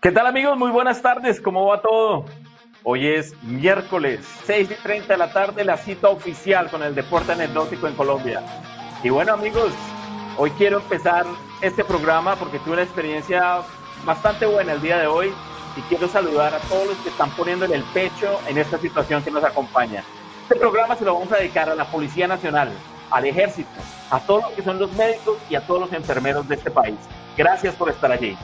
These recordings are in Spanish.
¿Qué tal amigos? Muy buenas tardes, ¿cómo va todo? Hoy es miércoles, 6 y 30 de la tarde, la cita oficial con el deporte anecdótico en Colombia. Y bueno amigos, hoy quiero empezar este programa porque tuve una experiencia bastante buena el día de hoy y quiero saludar a todos los que están poniendo en el pecho en esta situación que nos acompaña. Este programa se lo vamos a dedicar a la Policía Nacional, al Ejército, a todos los que son los médicos y a todos los enfermeros de este país. Gracias por estar allí.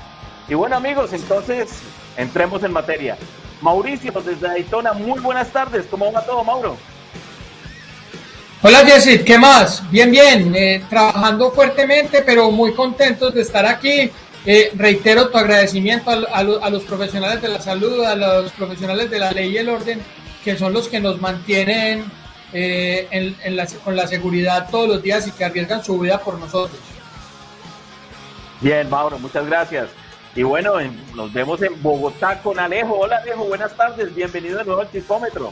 Y bueno amigos, entonces entremos en materia. Mauricio desde Daytona, muy buenas tardes. ¿Cómo va todo, Mauro? Hola Jessit, ¿qué más? Bien, bien, eh, trabajando fuertemente, pero muy contentos de estar aquí. Eh, reitero tu agradecimiento a, los profesionales de la salud, a los profesionales de la ley y el orden, que son los que nos mantienen eh, con la seguridad todos los días y que arriesgan su vida por nosotros. Bien, Mauro, muchas gracias. Y bueno, nos vemos en Bogotá con Alejo. Hola Alejo, buenas tardes, bienvenido de nuevo al Psicómetro.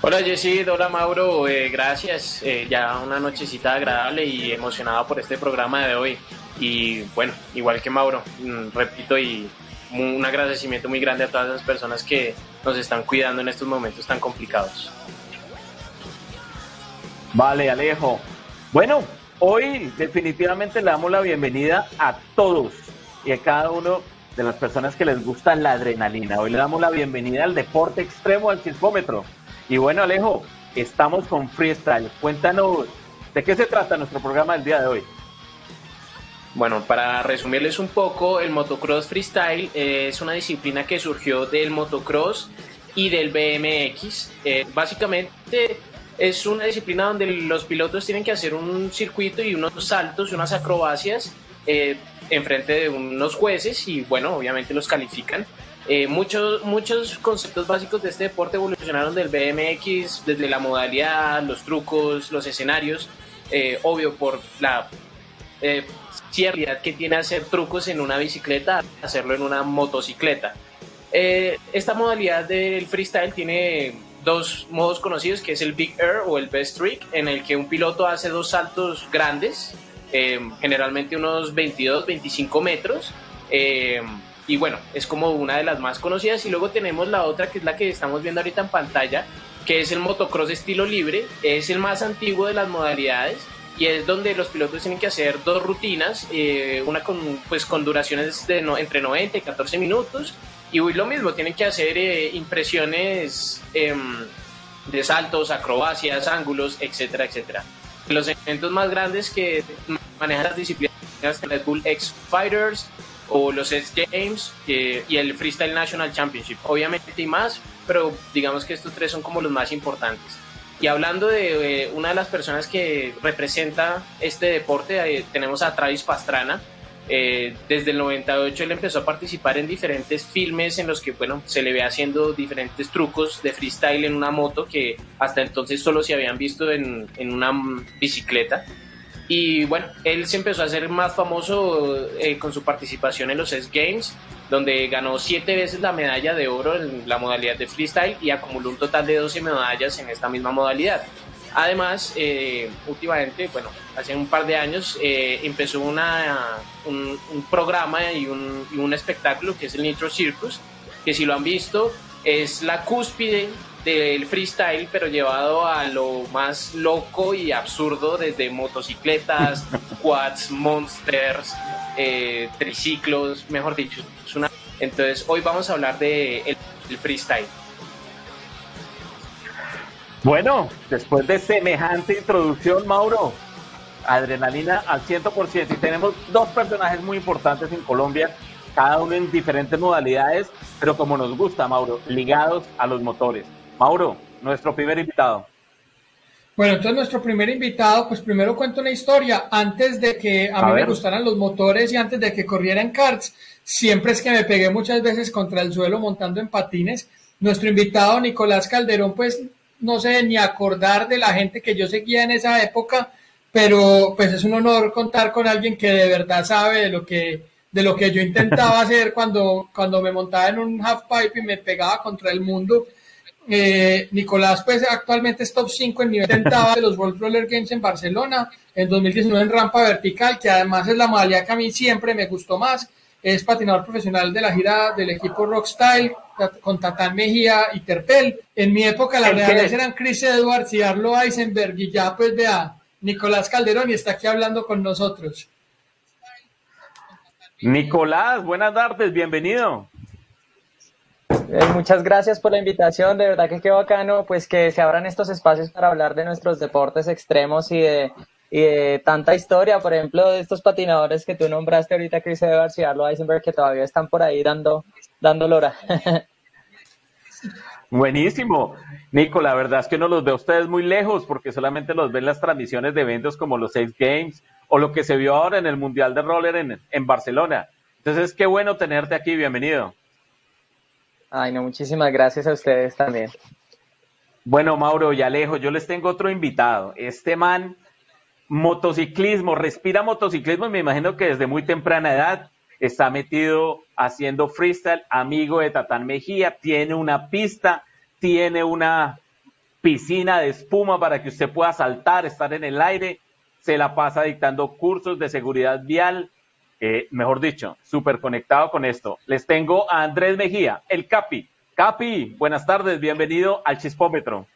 Hola Jessy, hola Mauro, eh, gracias. Eh, ya una nochecita agradable y emocionado por este programa de hoy. Y bueno, igual que Mauro, mm, repito, y un agradecimiento muy grande a todas las personas que nos están cuidando en estos momentos tan complicados. Vale, Alejo. Bueno, Hoy definitivamente le damos la bienvenida a todos y a cada uno de las personas que les gusta la adrenalina. Hoy le damos la bienvenida al deporte extremo, al circómetro. Y bueno, Alejo, estamos con freestyle. Cuéntanos de qué se trata nuestro programa del día de hoy. Bueno, para resumirles un poco, el motocross freestyle es una disciplina que surgió del motocross y del BMX. Eh, básicamente es una disciplina donde los pilotos tienen que hacer un circuito y unos saltos y unas acrobacias eh, enfrente de unos jueces y bueno, obviamente los califican. Eh, muchos, muchos conceptos básicos de este deporte evolucionaron del BMX, desde la modalidad, los trucos, los escenarios, eh, obvio por la eh, que tiene hacer trucos en una bicicleta, hacerlo en una motocicleta. esta modalidad del freestyle tiene dos modos conocidos, que es el Big Air o el Best Trick, en el que un piloto hace dos saltos grandes, eh, generalmente unos 22, 25 metros. Eh, y bueno, es como una de las más conocidas. Y luego tenemos la otra, que es la que estamos viendo ahorita en pantalla, que es el motocross estilo libre. Es el más antiguo de las modalidades y es donde los pilotos tienen que hacer dos rutinas, eh, una con, pues, con duraciones de entre 90 y 14 minutos y lo mismo, tienen que hacer eh, impresiones em, de saltos, acrobacias, ángulos, etcétera, etcétera. Los eventos más grandes que manejan las disciplinas Red Bull X Fighters o los X Games y el Freestyle National Championship. Obviamente hay más, pero digamos que estos tres son como los más importantes. Y hablando de eh, una de las personas que representa este deporte, eh, tenemos a Travis Pastrana, eh, desde el 98 él empezó a participar en diferentes filmes en los que bueno, se le ve haciendo diferentes trucos de freestyle en una moto que hasta entonces solo se habían visto en, en una bicicleta. Y bueno, él se empezó a hacer más famoso eh, con su participación en los S Games, donde ganó siete veces la medalla de oro en la modalidad de freestyle y acumuló un total de 12 medallas en esta misma modalidad. Además, eh, últimamente, bueno, hace un par de años eh, empezó una, un, programa y un, y un, espectáculo que es el Nitro Circus, que si lo han visto es la cúspide del freestyle, pero llevado a lo más loco y absurdo, desde motocicletas, quads, monsters, eh, triciclos, mejor dicho. Es una... Entonces, hoy vamos a hablar de el freestyle. Bueno, después de semejante introducción, Mauro, adrenalina al 100% y tenemos dos personajes muy importantes en Colombia, cada uno en diferentes modalidades, pero como nos gusta, Mauro, ligados a los motores. Mauro, nuestro primer invitado. Bueno, entonces nuestro primer invitado, pues primero cuento una historia. Antes de que a, mí me gustaran los motores y antes de que corriera en karts, siempre es que me pegué muchas veces contra el suelo montando en patines. Nuestro invitado Nicolás Calderón, pues no sé ni acordar de la gente que yo seguía en esa época, pero pues es un honor contar con alguien que de verdad sabe de lo que, de lo que yo intentaba hacer cuando, cuando me montaba en un half pipe y me pegaba contra el mundo. Eh, Nicolás, pues actualmente es top 5 en nivel intentaba de los World Roller Games en Barcelona, en 2019 en rampa vertical, que además es la modalidad que a mí siempre me gustó más es patinador profesional de la gira del equipo Rockstyle con Tatán Mejía y Terpel. En mi época las reales eran Chris Edwards y Arlo Eisenberg y ya pues vea, Nicolás Calderón y está aquí hablando con nosotros. Nicolás, buenas tardes, bienvenido. Eh, muchas gracias por la invitación, de verdad que qué bacano, pues que se abran estos espacios para hablar de nuestros deportes extremos y de, tanta historia, por ejemplo, de estos patinadores que tú nombraste ahorita, Chris Evans y Arlo Eisenberg, que todavía están por ahí dando, dando lora. Buenísimo. Nico, la verdad es que no los veo ustedes muy lejos porque solamente los ven las transmisiones de eventos como los Seis Games o lo que se vio ahora en el Mundial de Roller en, en Barcelona. Entonces, qué bueno tenerte aquí. Bienvenido. Ay, no, muchísimas gracias a ustedes también. Bueno, Mauro y Alejo, yo les tengo otro invitado. Este man, motociclismo, respira motociclismo y me imagino que desde muy temprana edad está metido haciendo freestyle, amigo de Tatán Mejía, tiene una pista, tiene una piscina de espuma para que usted pueda saltar, estar en el aire, se la pasa dictando cursos de seguridad vial, eh, mejor dicho, súper conectado con esto. Les tengo a Andrés Mejía, el Capi. Capi, buenas tardes, bienvenido al Chispómetro.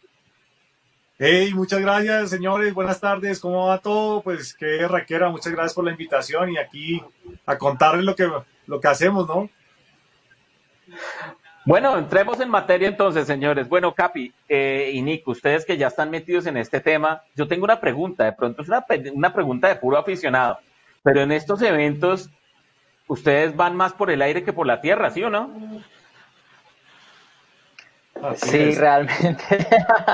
Hey, muchas gracias, señores. Buenas tardes. ¿Cómo va todo? Pues qué raquera. Muchas gracias por la invitación y aquí a contarles lo que, lo que hacemos, ¿no? Bueno, entremos en materia entonces, señores. Bueno, Capi eh, y Nico, ustedes que ya están metidos en este tema, yo tengo una pregunta. De pronto es una, una pregunta de puro aficionado. Pero en estos eventos, ustedes van más por el aire que por la tierra, ¿sí o no? Sí, realmente.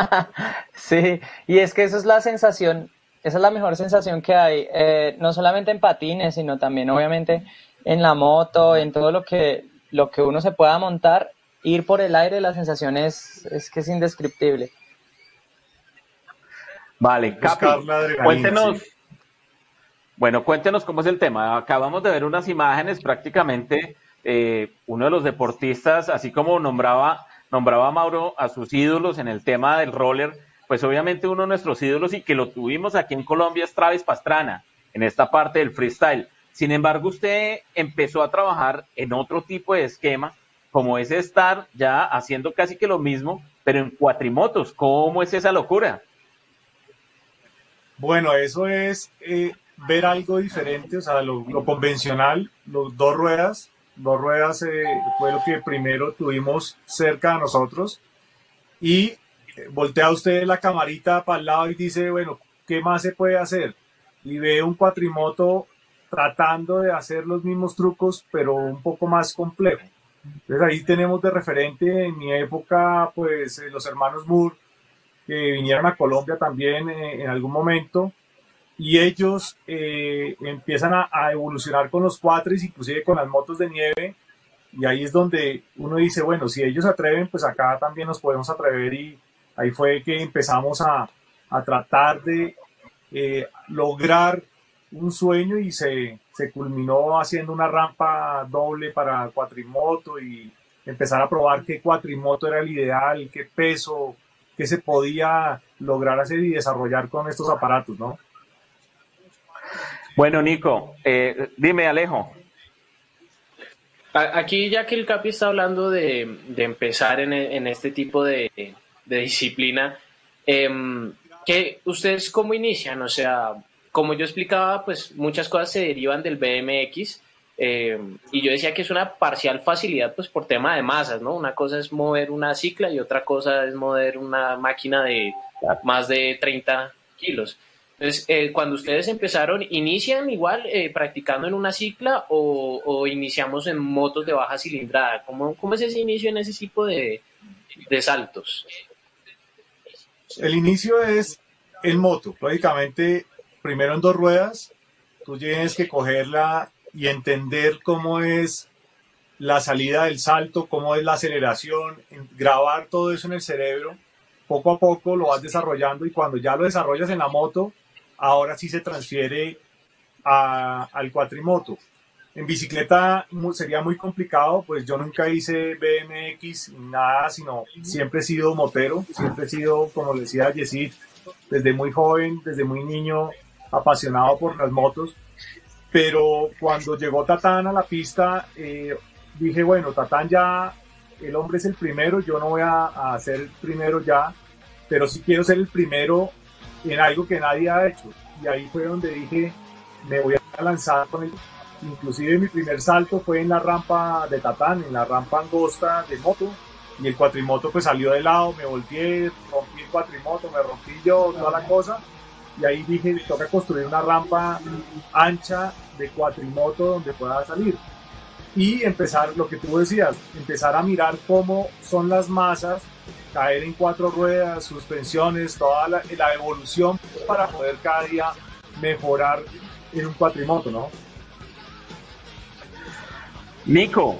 sí, y es que esa es la sensación, esa es la mejor sensación que hay, eh, no solamente en patines, sino también obviamente en la moto, en todo lo que, lo que uno se pueda montar, ir por el aire, la sensación es, es que es indescriptible. Vale, Capi, cuéntenos, bueno, cuéntenos cómo es el tema. Acabamos de ver unas imágenes, prácticamente eh, uno de los deportistas, así como nombraba, nombraba Mauro a sus ídolos en el tema del roller, pues obviamente uno de nuestros ídolos y que lo tuvimos aquí en Colombia es Travis Pastrana, en esta parte del freestyle. Sin embargo, usted empezó a trabajar en otro tipo de esquema, como es estar ya haciendo casi que lo mismo, pero en cuatrimotos. ¿Cómo es esa locura? Bueno, eso es eh, ver algo diferente, o sea, lo, convencional, los dos ruedas, dos ruedas eh, fue lo que primero tuvimos cerca de nosotros y eh, voltea usted la camarita para el lado y dice, bueno, ¿qué más se puede hacer? Y ve un cuatrimoto tratando de hacer los mismos trucos, pero un poco más complejo. Entonces ahí tenemos de referente en mi época, pues eh, los hermanos Moore, que vinieron a Colombia también en algún momento, y ellos eh, empiezan a, evolucionar con los cuatris, inclusive con las motos de nieve, y ahí es donde uno dice, bueno, si ellos atreven, pues acá también nos podemos atrever y ahí fue que empezamos a, a tratar de eh, lograr un sueño y se, se culminó haciendo una rampa doble para cuatrimoto y empezar a probar qué cuatrimoto era el ideal, qué peso, qué se podía lograr hacer y desarrollar con estos aparatos, ¿no? Bueno, Nico, eh, dime, Alejo. Aquí, ya que el Capi está hablando de, empezar en, este tipo de, disciplina, eh, ¿qué, ¿ustedes cómo inician? O sea, como yo explicaba, pues muchas cosas se derivan del BMX. Em, y yo decía que es una parcial facilidad, pues por tema de masas, ¿no? Una cosa es mover una cicla y otra cosa es mover una máquina de más de 30 kilos. Entonces, eh, cuando ustedes empezaron, ¿inician igual eh, practicando en una cicla o, iniciamos en motos de baja cilindrada? ¿Cómo, ¿Cómo, es ese inicio en ese tipo de, saltos? El inicio es en moto, lógicamente, primero en dos ruedas, tú tienes que cogerla y entender cómo es la salida del salto, cómo es la aceleración, grabar todo eso en el cerebro. Poco a poco lo vas desarrollando y cuando ya lo desarrollas en la moto, ahora sí se transfiere al cuatrimoto. En bicicleta sería muy complicado, pues yo nunca hice BMX, nada, sino siempre he sido motero, siempre he sido, como decía Yesid, desde muy joven, desde muy niño, apasionado por las motos. pero cuando llegó Tatán a la pista, eh, dije, bueno, Tatán ya, el hombre es el primero, yo no voy a, ser el primero ya, pero sí quiero ser el primero en algo que nadie ha hecho. Y ahí fue donde dije, me voy a lanzar con él. Inclusive mi primer salto fue en la rampa de Tatán, en la rampa angosta de moto, y el cuatrimoto pues salió de lado, me volteé, rompí el cuatrimoto, me rompí yo, toda la cosa, y ahí dije, toca construir una rampa ancha de cuatrimoto donde pueda salir. Y empezar, lo que tú decías, empezar a mirar cómo son las masas, caer en cuatro ruedas, suspensiones, toda la, evolución para poder cada día mejorar en un cuatrimoto, ¿no? Nico,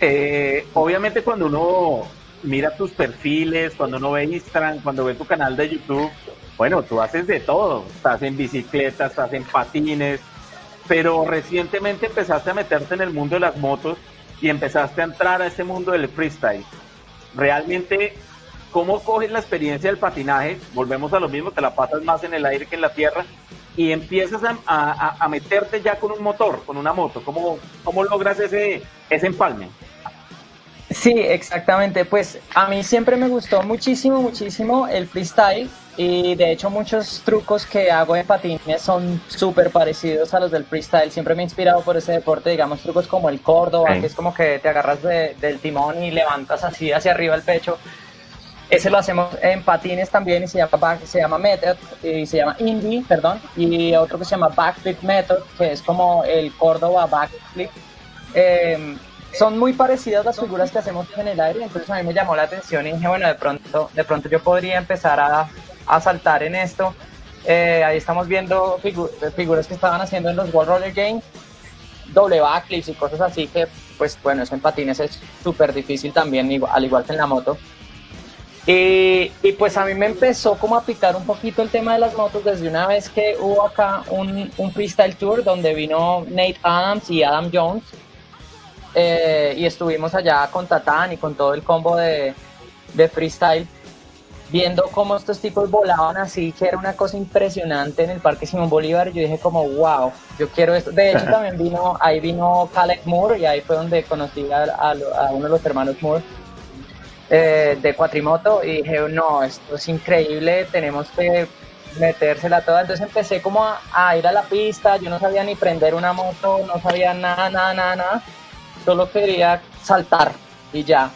eh, obviamente cuando uno mira tus perfiles, cuando uno ve Instagram, cuando ve tu canal de YouTube, bueno, tú haces de todo, estás en bicicleta, estás en patines, pero recientemente empezaste a meterte en el mundo de las motos y empezaste a entrar a ese mundo del freestyle. Realmente, ¿cómo coges la experiencia del patinaje? Volvemos a lo mismo, te la pasas más en el aire que en la tierra y empiezas a, meterte ya con un motor, con una moto. ¿Cómo, cómo logras ese, ese empalme? Sí, exactamente. Pues a mí siempre me gustó muchísimo, muchísimo el freestyle y de hecho muchos trucos que hago en patines son súper parecidos a los del freestyle. Siempre me he inspirado por ese deporte, digamos trucos como el Córdoba, que es como que te agarras del timón y levantas así hacia arriba el pecho. Ese lo hacemos en patines también y se llama, se llama Method y se llama Indie, perdón, y otro que se llama Backflip Method, que es como el Córdoba Backflip. Eh, son muy parecidas las figuras que hacemos en el aire, entonces a mí me llamó la atención y dije, bueno, de pronto, de pronto yo podría empezar a, a saltar en esto. Eh, ahí estamos viendo figuras que estaban haciendo en los World Roller Games, doble backflips y cosas así que, pues bueno, eso en patines es súper difícil también, al igual que en la moto. Y, y, pues a mí me empezó como a picar un poquito el tema de las motos desde una vez que hubo acá un, un freestyle tour donde vino Nate Adams y Adam Jones eh, y estuvimos allá con Tatán y con todo el combo de, de freestyle viendo cómo estos tipos volaban así, que era una cosa impresionante en el Parque Simón Bolívar, y yo dije como, wow, yo quiero esto. De hecho, también vino, ahí vino Caleb Moore, y ahí fue donde conocí a, a, uno de los hermanos Moore eh, de Cuatrimoto, y dije, no, esto es increíble, tenemos que metérsela toda. Entonces empecé como a, a ir a la pista, yo no sabía ni prender una moto, no sabía nada, nada, nada, nada solo quería saltar y ya.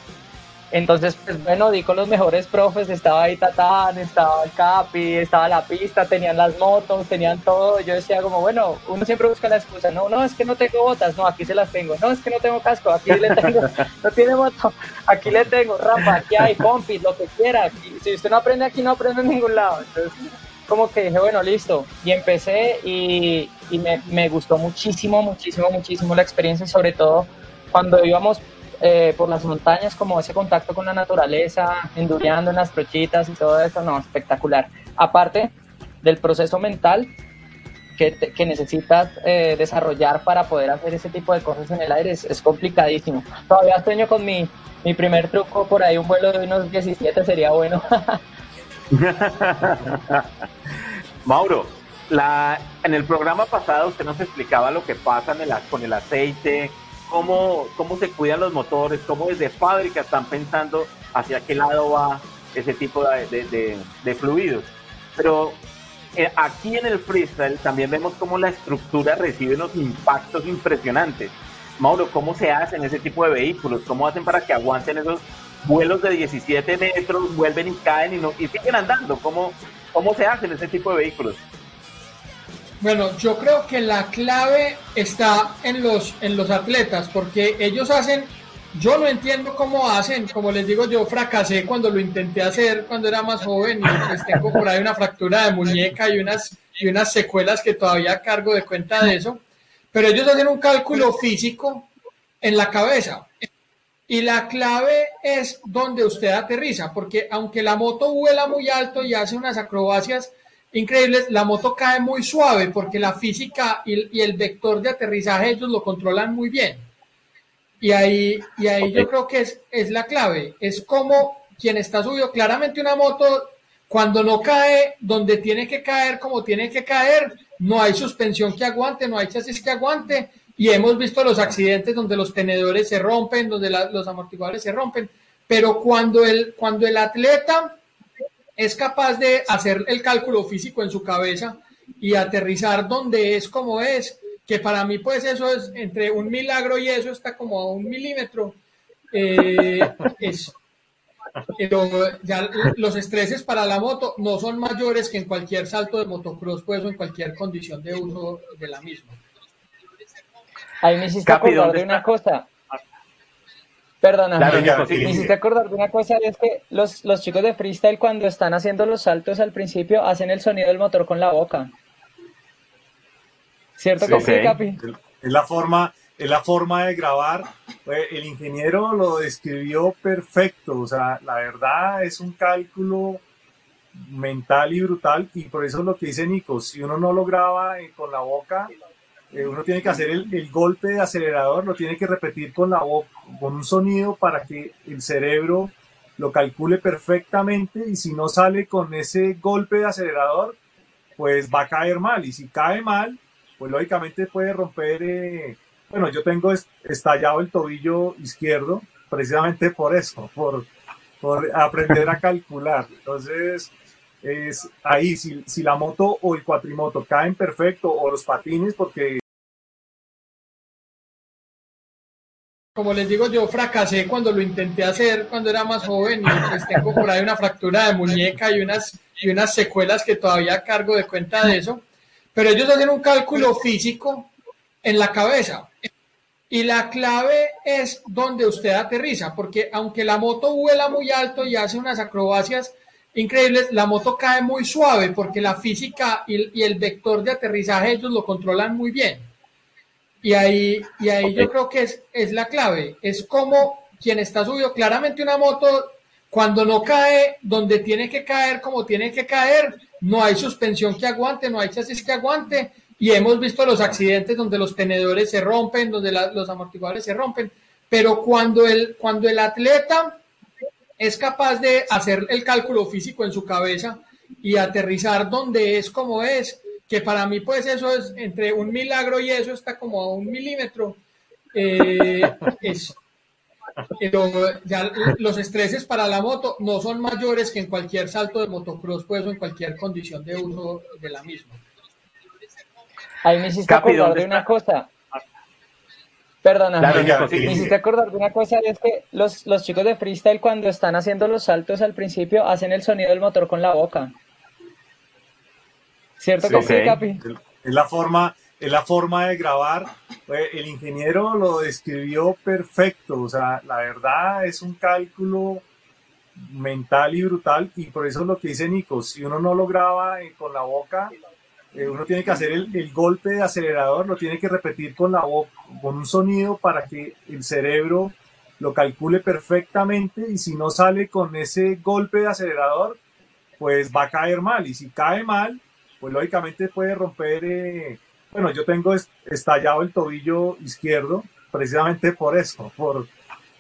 Entonces, pues bueno, di con los mejores profes, estaba ahí Tatán, estaba el Capi, estaba la pista, tenían las motos, tenían todo. Yo decía como, bueno, uno siempre busca la excusa, no, no, es que no tengo botas, no, aquí se las tengo, no, es que no tengo casco, aquí le tengo, no tiene moto, aquí le tengo, rampa, aquí hay, compis, lo que quiera. si usted no aprende aquí, no aprende en ningún lado. Entonces, como que dije, bueno, listo. Y empecé y, me, me gustó muchísimo, muchísimo, muchísimo la experiencia sobre todo cuando íbamos eh, por las montañas, como ese contacto con la naturaleza, endureando en las trochitas y todo eso, no, espectacular. Aparte del proceso mental que, que necesitas eh, desarrollar para poder hacer ese tipo de cosas en el aire, es, complicadísimo. Todavía sueño con mi, mi primer truco por ahí, un vuelo de unos 17 sería bueno. Mauro, la, en el programa pasado usted nos explicaba lo que pasa en el, con el aceite, cómo, cómo se cuidan los motores, cómo desde fábrica están pensando hacia qué lado va ese tipo de, de, fluidos. Pero eh, aquí en el freestyle también vemos cómo la estructura recibe unos impactos impresionantes. Mauro, ¿cómo se hacen ese tipo de vehículos? ¿Cómo hacen para que aguanten esos vuelos de 17 metros, vuelven y caen y, no, y siguen andando? ¿Cómo, ¿Cómo se hacen ese tipo de vehículos? Bueno, yo creo que la clave está en los, en los atletas, porque ellos hacen, yo no entiendo cómo hacen, como les digo, yo fracasé cuando lo intenté hacer cuando era más joven y pues tengo por ahí una fractura de muñeca y unas, y unas secuelas que todavía cargo de cuenta de eso, pero ellos hacen un cálculo físico en la cabeza. Y la clave es donde usted aterriza, porque aunque la moto vuela muy alto y hace unas acrobacias, increíbles, la moto cae muy suave porque la física y, el vector de aterrizaje ellos lo controlan muy bien. Y ahí, y ahí yo creo que es, es la clave, es como quien está subido, claramente una moto cuando no cae donde tiene que caer como tiene que caer, no hay suspensión que aguante, no hay chasis que aguante. Y hemos visto los accidentes donde los tenedores se rompen, donde los amortiguadores se rompen, pero cuando el, cuando el atleta es capaz de hacer el cálculo físico en su cabeza y aterrizar donde es como es, que para mí pues eso es entre un milagro y eso está como a un milímetro, eh, es, ya los estreses para la moto no son mayores que en cualquier salto de motocross pues o en cualquier condición de uso de la misma. Ahí me hiciste acordar de una cosa. Perdona, me hiciste acordar de una cosa, es que los, los chicos de freestyle cuando están haciendo los saltos al principio hacen el sonido del motor con la boca. ¿Cierto que sí, Capi? Es la forma, es la forma de grabar. Eh, el ingeniero lo describió perfecto, o sea, la verdad es un cálculo mental y brutal. Y por eso es lo que dice Nico, si uno no lo graba eh, con la boca, eh, uno tiene que hacer el, golpe de acelerador, lo tiene que repetir con la voz, con un sonido para que el cerebro lo calcule perfectamente y si no sale con ese golpe de acelerador, pues va a caer mal y si cae mal, pues lógicamente puede romper, eh, bueno, yo tengo estallado el tobillo izquierdo precisamente por eso, por, por aprender a calcular. Entonces, es ahí, si, si, la moto o el cuatrimoto caen perfecto o los patines, porque como les digo, yo fracasé cuando lo intenté hacer cuando era más joven y pues tengo por ahí una fractura de muñeca y unas, y unas secuelas que todavía cargo de cuenta de eso. Pero ellos hacen un cálculo físico en la cabeza. Y la clave es donde usted aterriza, porque aunque la moto vuela muy alto y hace unas acrobacias increíbles, la moto cae muy suave porque la física y, y el vector de aterrizaje ellos lo controlan muy bien. Y ahí, y ahí yo creo que es, es la clave. Es como quien está subido, claramente una moto, cuando no cae donde tiene que caer, como tiene que caer, no hay suspensión que aguante, no hay chasis que aguante. Y hemos visto los accidentes donde los tenedores se rompen, donde los amortiguadores se rompen. Pero cuando el, cuando el atleta es capaz de hacer el cálculo físico en su cabeza y aterrizar donde es como es, que para mí pues eso es entre un milagro y eso está como a un milímetro. Eh, es, pero ya los estreses para la moto no son mayores que en cualquier salto de motocross pues o en cualquier condición de uso de la misma. Ahí me hiciste acordar de una cosa. Perdona, me hiciste acordar de una cosa, es que los, los chicos de freestyle cuando están haciendo los saltos al principio hacen el sonido del motor con la boca. ¿Cierto que sí, Capi? Es la forma, es la forma de grabar. Eh, el ingeniero lo describió perfecto. O sea, la verdad es un cálculo mental y brutal. Y por eso es lo que dice Nico. Si uno no lo graba eh, con la boca, eh, uno tiene que hacer el, golpe de acelerador, lo tiene que repetir con la boca, con un sonido para que el cerebro lo calcule perfectamente. Y si no sale con ese golpe de acelerador, pues va a caer mal. Y si cae mal, pues lógicamente puede romper, eh, bueno, yo tengo estallado el tobillo izquierdo precisamente por eso, por,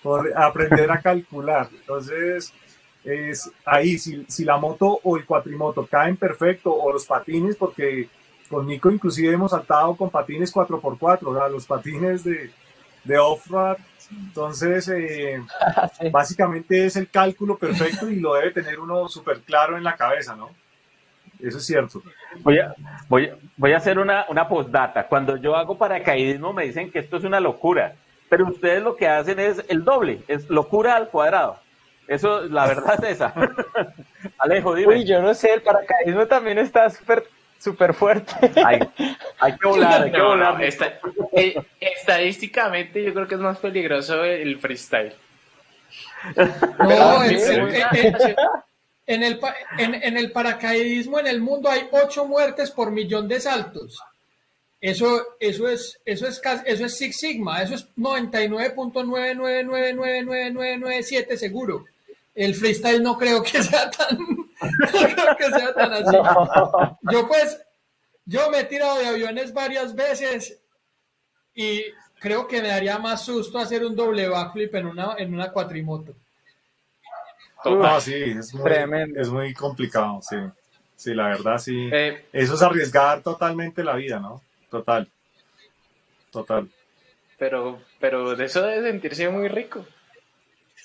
por aprender a calcular. Entonces, es ahí, si, si, la moto o el cuatrimoto caen perfecto, o los patines, porque con Nico inclusive hemos saltado con patines 4x4, o sea, los patines de, de off-road. Entonces, eh, básicamente es el cálculo perfecto y lo debe tener uno súper claro en la cabeza, ¿no? Eso es cierto. Voy a, voy, voy a hacer una, una postdata. Cuando yo hago paracaidismo me dicen que esto es una locura, pero ustedes lo que hacen es el doble, es locura al cuadrado. Eso, la verdad es esa. Alejo, dime. Uy, yo no sé, el paracaidismo también está súper súper fuerte. Hay, que volar, hay que volar. Eh, estadísticamente yo creo que es más peligroso el freestyle. No, en el, en, el paracaidismo en el mundo hay ocho muertes por millón de saltos. Eso, eso es, eso es, eso es Six Sigma, eso es 99.9999997 seguro. El freestyle no creo que sea tan, no creo que sea tan así. Yo pues, yo me he tirado de aviones varias veces y creo que me daría más susto hacer un doble backflip en una, en una cuatrimoto. No, sí, es muy, es muy complicado, sí. Sí, la verdad, sí. Eh, Eso es arriesgar totalmente la vida, ¿no? Total. Total. Pero, pero de eso debe sentirse muy rico.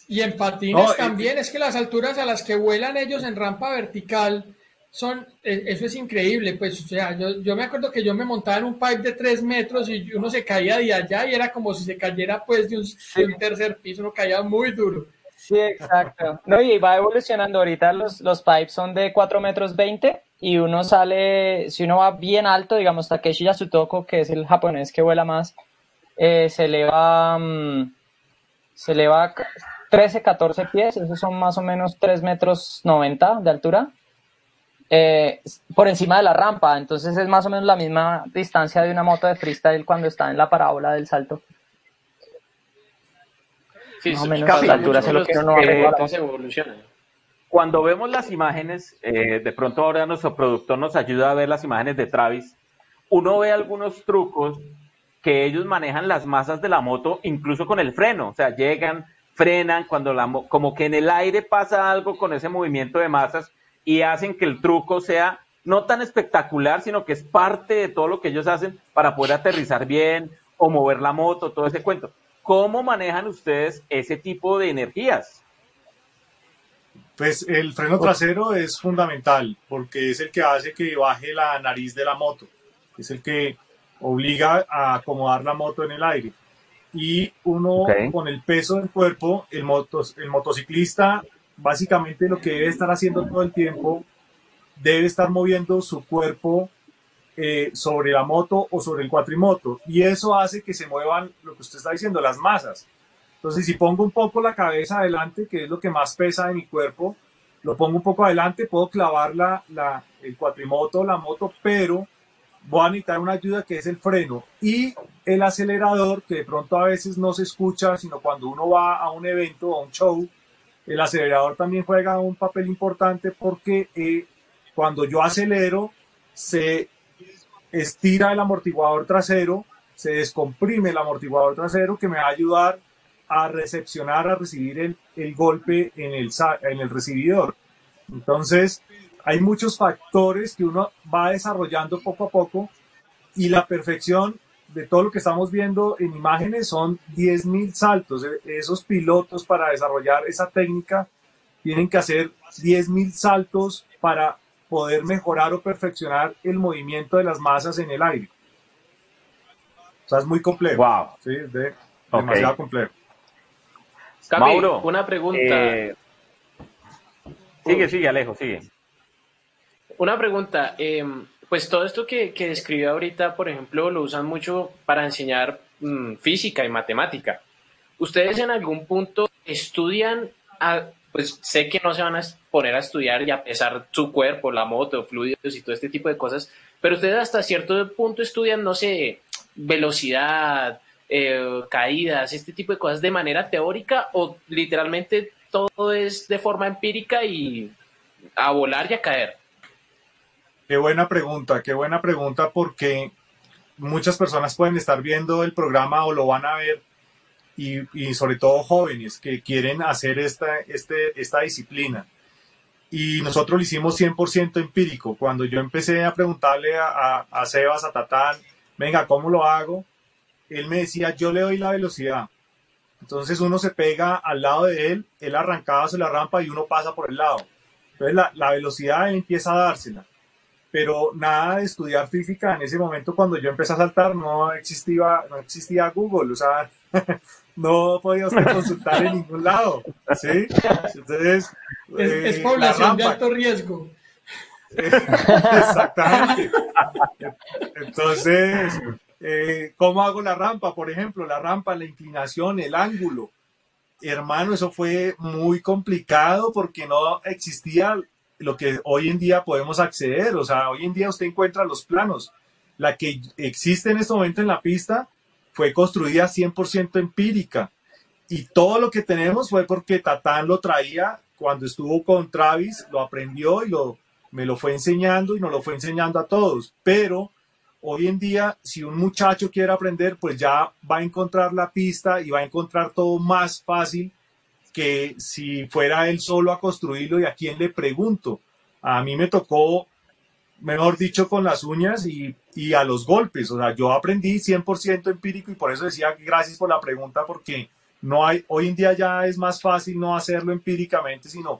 Y en patines también, es que las alturas a las que vuelan ellos en rampa vertical son, e, eso es increíble, pues, o sea, yo, yo me acuerdo que yo me montaba en un pipe de tres metros y uno se caía de allá y era como si se cayera pues de un, de un tercer piso, uno caía muy duro. Sí, exacto. No, y va evolucionando. Ahorita los, los pipes son de 4 metros 20 y uno sale, si uno va bien alto, digamos Takeshi Yasutoko, que es el japonés que vuela más, eh, se eleva, mm, se eleva 13, 14 pies, esos son más o menos 3 metros 90 de altura, eh, por encima de la rampa. Entonces es más o menos la misma distancia de una moto de freestyle cuando está en la parábola del salto. Sí, más o menos. la altura lo que no Cuando vemos las imágenes, eh, de pronto ahora nuestro productor nos ayuda a ver las imágenes de Travis, uno ve algunos trucos que ellos manejan las masas de la moto incluso con el freno, o sea, llegan, frenan, cuando la, como que en el aire pasa algo con ese movimiento de masas y hacen que el truco sea no tan espectacular, sino que es parte de todo lo que ellos hacen para poder aterrizar bien o mover la moto, todo ese cuento. ¿Cómo manejan ustedes ese tipo de energías? Pues el freno trasero es fundamental porque es el que hace que baje la nariz de la moto. Es el que obliga a acomodar la moto en el aire. Y uno con el peso del cuerpo, el, el motociclista básicamente lo que debe estar haciendo todo el tiempo, debe estar moviendo su cuerpo eh, sobre la moto o sobre el cuatrimoto. Y eso hace que se muevan, lo que usted está diciendo, las masas. Entonces, si pongo un poco la cabeza adelante, que es lo que más pesa de mi cuerpo, lo pongo un poco adelante, puedo clavar la, la, el cuatrimoto, la moto, pero voy a necesitar una ayuda que es el freno y el acelerador, que de pronto a veces no se escucha, sino cuando uno va a un evento a un show, el acelerador también juega un papel importante porque eh, cuando yo acelero, se estira el amortiguador trasero, se descomprime el amortiguador trasero que me va a ayudar a recepcionar, a recibir el, el golpe en el, en el recibidor. Entonces, hay muchos factores que uno va desarrollando poco a poco y la perfección de todo lo que estamos viendo en imágenes son 10.000 saltos. E, esos pilotos para desarrollar esa técnica tienen que hacer 10.000 saltos para poder mejorar o perfeccionar el movimiento de las masas en el aire. O sea, es muy complejo. Wow. Sí, es demasiado complejo. Mauro, una pregunta. Eh, sigue, sigue, Alejo, sigue. Una pregunta. Em, pues todo esto que, que describió ahorita, por ejemplo, lo usan mucho para enseñar mm, física y matemática. ¿Ustedes en algún punto estudian a, pues sé que no se van a poner a estudiar y a pesar su cuerpo, la moto, fluidos y todo este tipo de cosas, pero ustedes hasta cierto punto estudian, no sé, velocidad, eh, caídas, este tipo de cosas de manera teórica o literalmente todo es de forma empírica y a volar y a caer. Qué buena pregunta, qué buena pregunta porque muchas personas pueden estar viendo el programa o lo van a ver y, sobre todo jóvenes que quieren hacer esta, este, esta disciplina. Y nosotros lo hicimos 100% empírico. Cuando yo empecé a preguntarle a, a, Sebas, a Tatán, venga, ¿cómo lo hago? Él me decía, yo le doy la velocidad. Entonces uno se pega al lado de él, él arrancaba hacia la rampa y uno pasa por el lado. Entonces la, la velocidad él empieza a dársela pero nada de estudiar física en ese momento cuando yo empecé a saltar no existía, no existía Google, o sea, no podía usted consultar en ningún lado, ¿sí? Entonces... Es, eh, población de alto riesgo. Exactamente. Entonces, eh, ¿cómo hago la rampa? Por ejemplo, la rampa, la inclinación, el ángulo. Hermano, eso fue muy complicado porque no existía lo que hoy en día podemos acceder. O sea, hoy en día usted encuentra los planos. La que existe en este momento en la pista fue construida 100% empírica. Y todo lo que tenemos fue porque Tatán lo traía cuando estuvo con Travis, lo aprendió y lo, me lo fue enseñando y nos lo fue enseñando a todos. Pero hoy en día, si un muchacho quiere aprender, pues ya va a encontrar la pista y va a encontrar todo más fácil que si fuera él solo a construirlo y a quién le pregunto. A mí me tocó, mejor dicho, con las uñas y, y a los golpes. O sea, yo aprendí 100% empírico y por eso decía gracias por la pregunta porque no hay, hoy en día ya es más fácil no hacerlo empíricamente, sino,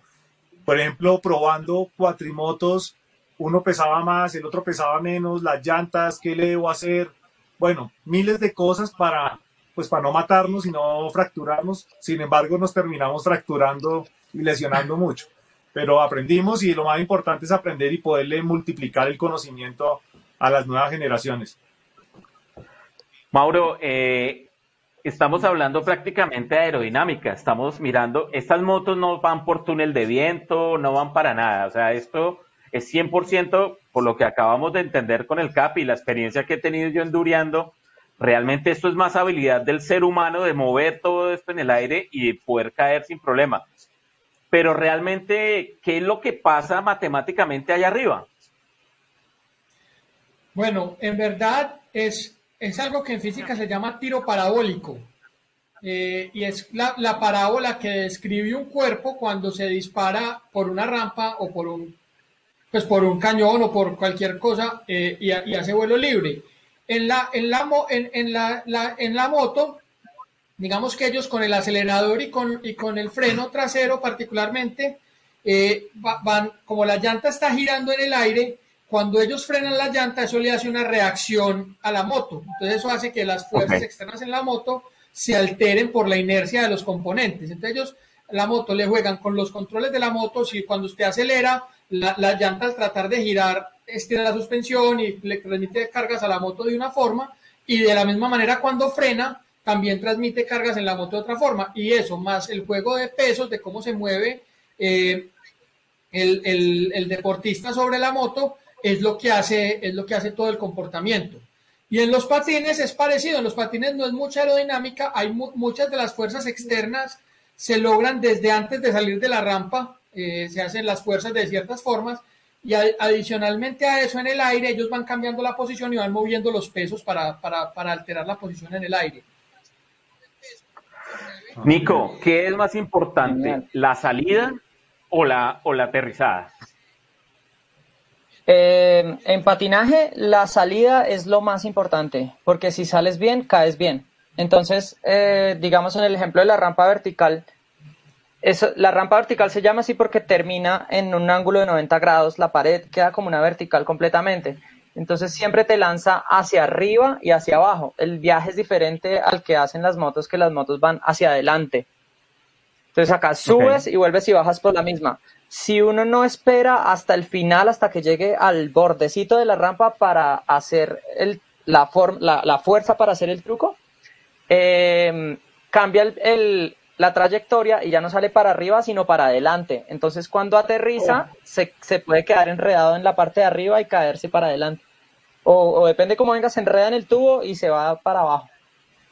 por ejemplo, probando cuatrimotos, uno pesaba más, el otro pesaba menos, las llantas, qué le debo hacer, bueno, miles de cosas para, pues para no matarnos y no fracturarnos. Sin embargo, nos terminamos fracturando y lesionando mucho. Pero aprendimos y lo más importante es aprender y poderle multiplicar el conocimiento a las nuevas generaciones. Mauro, eh, estamos hablando prácticamente de aerodinámica. Estamos mirando, estas motos no van por túnel de viento, no van para nada. O sea, esto es 100% por lo que acabamos de entender con el CAP y la experiencia que he tenido yo enduriando. Realmente esto es más habilidad del ser humano de mover todo esto en el aire y poder caer sin problema. Pero realmente, ¿qué es lo que pasa matemáticamente allá arriba? Bueno, en verdad es, es algo que en física se llama tiro parabólico. Eh, y es la, la, parábola que describe un cuerpo cuando se dispara por una rampa o por un pues por un cañón o por cualquier cosa eh, y, hace vuelo libre. En la, en, la, en, la, en la moto, digamos que ellos con el acelerador y con, y con el freno trasero particularmente, eh, van, como la llanta está girando en el aire, cuando ellos frenan la llanta, eso le hace una reacción a la moto. Entonces eso hace que las fuerzas externas en la moto se alteren por la inercia de los componentes. Entonces ellos, la moto le juegan con los controles de la moto, si cuando usted acelera, la, llanta al tratar de girar estira la suspensión y le transmite cargas a la moto de una forma y de la misma manera cuando frena también transmite cargas en la moto de otra forma. Y eso más el juego de pesos de cómo se mueve eh, el, deportista sobre la moto es lo que hace es lo que hace todo el comportamiento. Y en los patines es parecido en los patines no es mucha aerodinámica hay muchas de las fuerzas externas se logran desde antes de salir de la rampa eh, se hacen las fuerzas de ciertas formas y adicionalmente a eso en el aire ellos van cambiando la posición y van moviendo los pesos para, alterar la posición en el aire. Nico, ¿qué es más importante, la salida o la, o la aterrizada? Eh, en patinaje, la salida es lo más importante, porque si sales bien, caes bien. Entonces, eh, digamos en el ejemplo de la rampa vertical, la rampa vertical se llama así porque termina en un ángulo de 90 grados, la pared queda como una vertical completamente. Entonces siempre te lanza hacia arriba y hacia abajo. El viaje es diferente al que hacen las motos, que las motos van hacia adelante. Entonces acá subes y vuelves y bajas por la misma. Si uno no espera hasta el final, hasta que llegue al bordecito de la rampa para hacer la, la, fuerza para hacer el truco, eh, cambia el, la trayectoria y ya no sale para arriba, sino para adelante. Entonces, cuando aterriza, oh. se, puede quedar enredado en la parte de arriba y caerse para adelante. O, depende cómo venga, se enreda en el tubo y se va para abajo.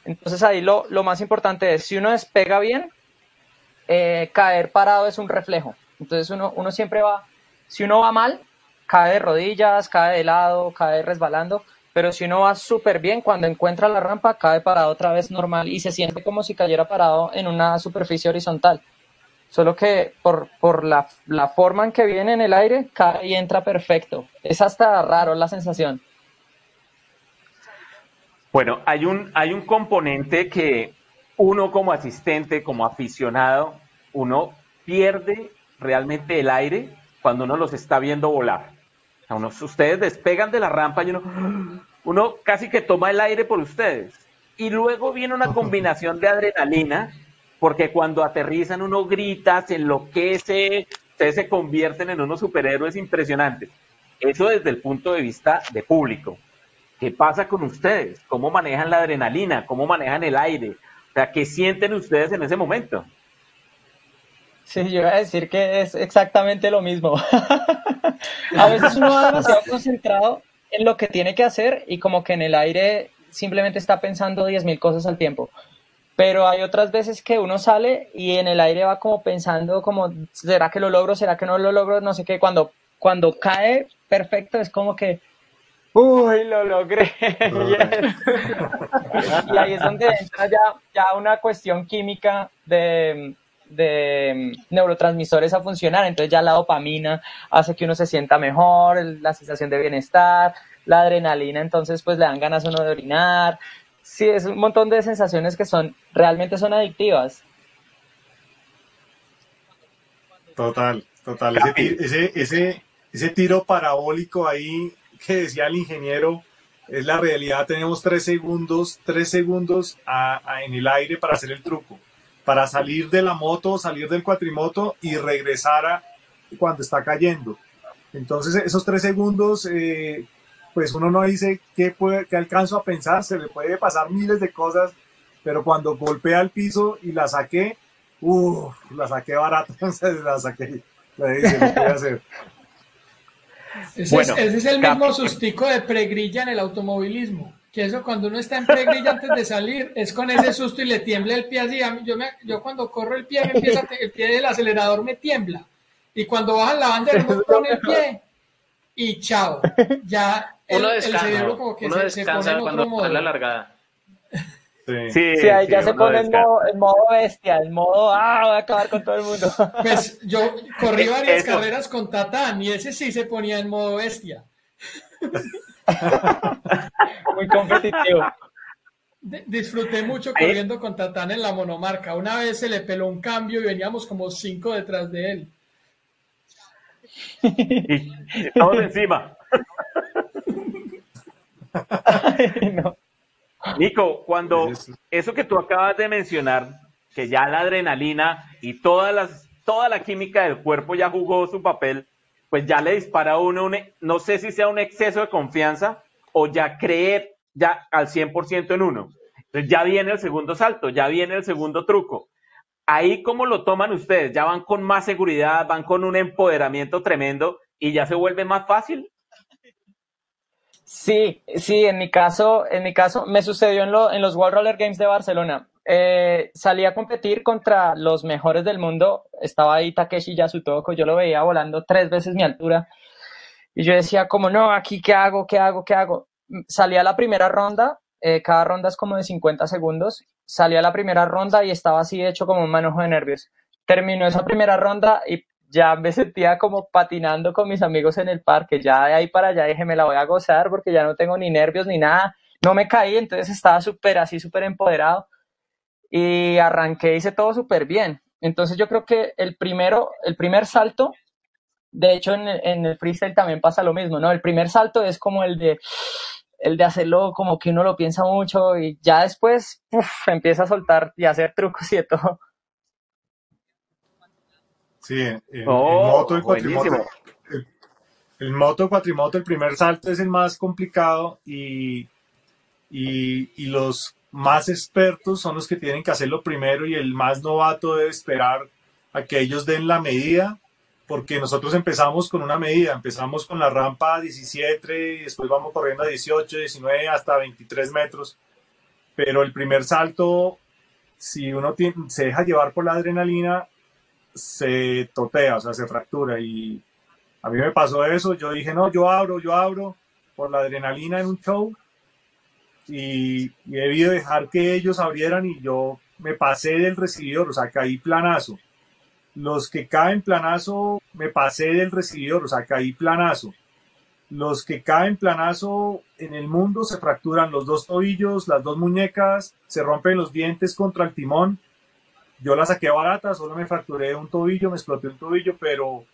Entonces, ahí lo, más importante es, si uno despega bien, eh, caer parado es un reflejo. Entonces, uno, uno siempre va, si uno va mal, cae de rodillas, cae de lado, cae resbalando pero si uno va súper bien, cuando encuentra la rampa, cae parado otra vez normal y se siente como si cayera parado en una superficie horizontal. Solo que por, por la, la forma en que viene en el aire, cae y entra perfecto. Es hasta raro la sensación. Bueno, hay un, hay un componente que uno como asistente, como aficionado, uno pierde realmente el aire cuando uno los está viendo volar ustedes despegan de la rampa y uno, uno casi que toma el aire por ustedes. Y luego viene una combinación de adrenalina, porque cuando aterrizan uno grita, se enloquece, ustedes se convierten en unos superhéroes impresionantes. Eso desde el punto de vista de público. ¿Qué pasa con ustedes? ¿Cómo manejan la adrenalina? ¿Cómo manejan el aire? O sea, ¿qué sienten ustedes en ese momento? Sí, yo iba a decir que es exactamente lo mismo. a veces uno va demasiado concentrado en lo que tiene que hacer y como que en el aire simplemente está pensando 10.000 cosas al tiempo. Pero hay otras veces que uno sale y en el aire va como pensando como, ¿será que lo logro? ¿Será que no lo logro? No sé qué. Cuando, cuando cae perfecto es como que, uy, lo logré. y ahí es donde entra ya, ya una cuestión química de de mm, neurotransmisores a funcionar, entonces ya la dopamina hace que uno se sienta mejor, la sensación de bienestar, la adrenalina, entonces pues le dan ganas a uno de orinar. Sí, es un montón de sensaciones que son, realmente son adictivas. Total, total. Ese, ese, ese, tiro parabólico ahí que decía el ingeniero es la realidad. Tenemos tres segundos, tres segundos en el aire para hacer el truco, para salir de la moto, salir del cuatrimoto y regresar a cuando está cayendo. Entonces, esos tres segundos, eh, pues uno no dice qué, puede, qué alcanzo a pensar, se le puede pasar miles de cosas, pero cuando golpea el piso y la saqué, Uf, la saqué barata, la saqué. La dije, lo voy a hacer. Ese, es, ese es el mismo sustico de pregrilla en el automovilismo. Que eso cuando uno está en pregrilla antes de salir, es con ese susto y le tiembla el pie así. Yo, me, yo cuando corro el pie, me empieza, el pie del acelerador me tiembla. Y cuando bajan la banda, me pone el pie y chao. Ya el, el cerebro como que se, se, pone en otro modo. la largada. Sí, sí, ahí ya se pone en modo, bestia, en modo, ah, voy a acabar con todo el mundo. Pues yo corrí varias carreras con Tatán y ese sí se ponía en modo bestia. Muy competitivo. disfruté mucho corriendo con Tatán en la monomarca. Una vez se le peló un cambio y veníamos como cinco detrás de él. todos encima. no. Nico, cuando eso que tú acabas de mencionar, que ya la adrenalina y todas las, toda la química del cuerpo ya jugó su papel, pues ya le dispara a uno, no sé si sea un exceso de confianza o ya creer ya al 100% en uno. Entonces ya viene el segundo salto, ya viene el segundo truco. Ahí cómo lo toman ustedes, ya van con más seguridad, van con un empoderamiento tremendo y ya se vuelve más fácil. Sí, sí, en mi caso, en mi caso me sucedió en, lo, en los World Roller Games de Barcelona. Eh, salí a competir contra los mejores del mundo. Estaba ahí Takeshi Yasutoko, yo lo veía volando tres veces mi altura. Y yo decía, como no, aquí qué hago, qué hago, qué hago. Salí a la primera ronda, eh, cada ronda es como de 50 segundos. Salí a la primera ronda y estaba así hecho como un manojo de nervios. Terminó esa primera ronda y ya me sentía como patinando con mis amigos en el parque, ya de ahí para allá dije, me la voy a gozar porque ya no tengo ni nervios ni nada, no me caí, entonces estaba súper así, súper empoderado y arranqué, hice todo súper bien. Entonces yo creo que el primero, el primer salto, de hecho en el, en el freestyle también pasa lo mismo, ¿no? El primer salto es como el de el de hacerlo como que uno lo piensa mucho y ya después empieza a soltar y a hacer trucos y de todo. Sí, el, oh, moto y cuatrimoto. El, moto cuatrimoto, el primer salto es el más complicado y, y, los más expertos son los que tienen que hacerlo primero y el más novato debe esperar a que ellos den la medida porque nosotros empezamos con una medida, empezamos con la rampa 17 y después vamos corriendo a 18, 19 hasta 23 metros, pero el primer salto, si uno se deja llevar por la adrenalina, se totea, o sea, se fractura. Y a mí me pasó eso, yo dije, no, yo abro, yo abro por la adrenalina en un show y, y debido dejar que ellos abrieran y yo me pasé del recibidor, o sea, caí planazo. Los que caen planazo, me pasé del recibidor, o sea, caí planazo. Los que caen planazo en el mundo se fracturan los dos tobillos, las dos muñecas, se rompen los dientes contra el timón yo la saqué barata, solo me fracturé un tobillo, me exploté un tobillo, pero...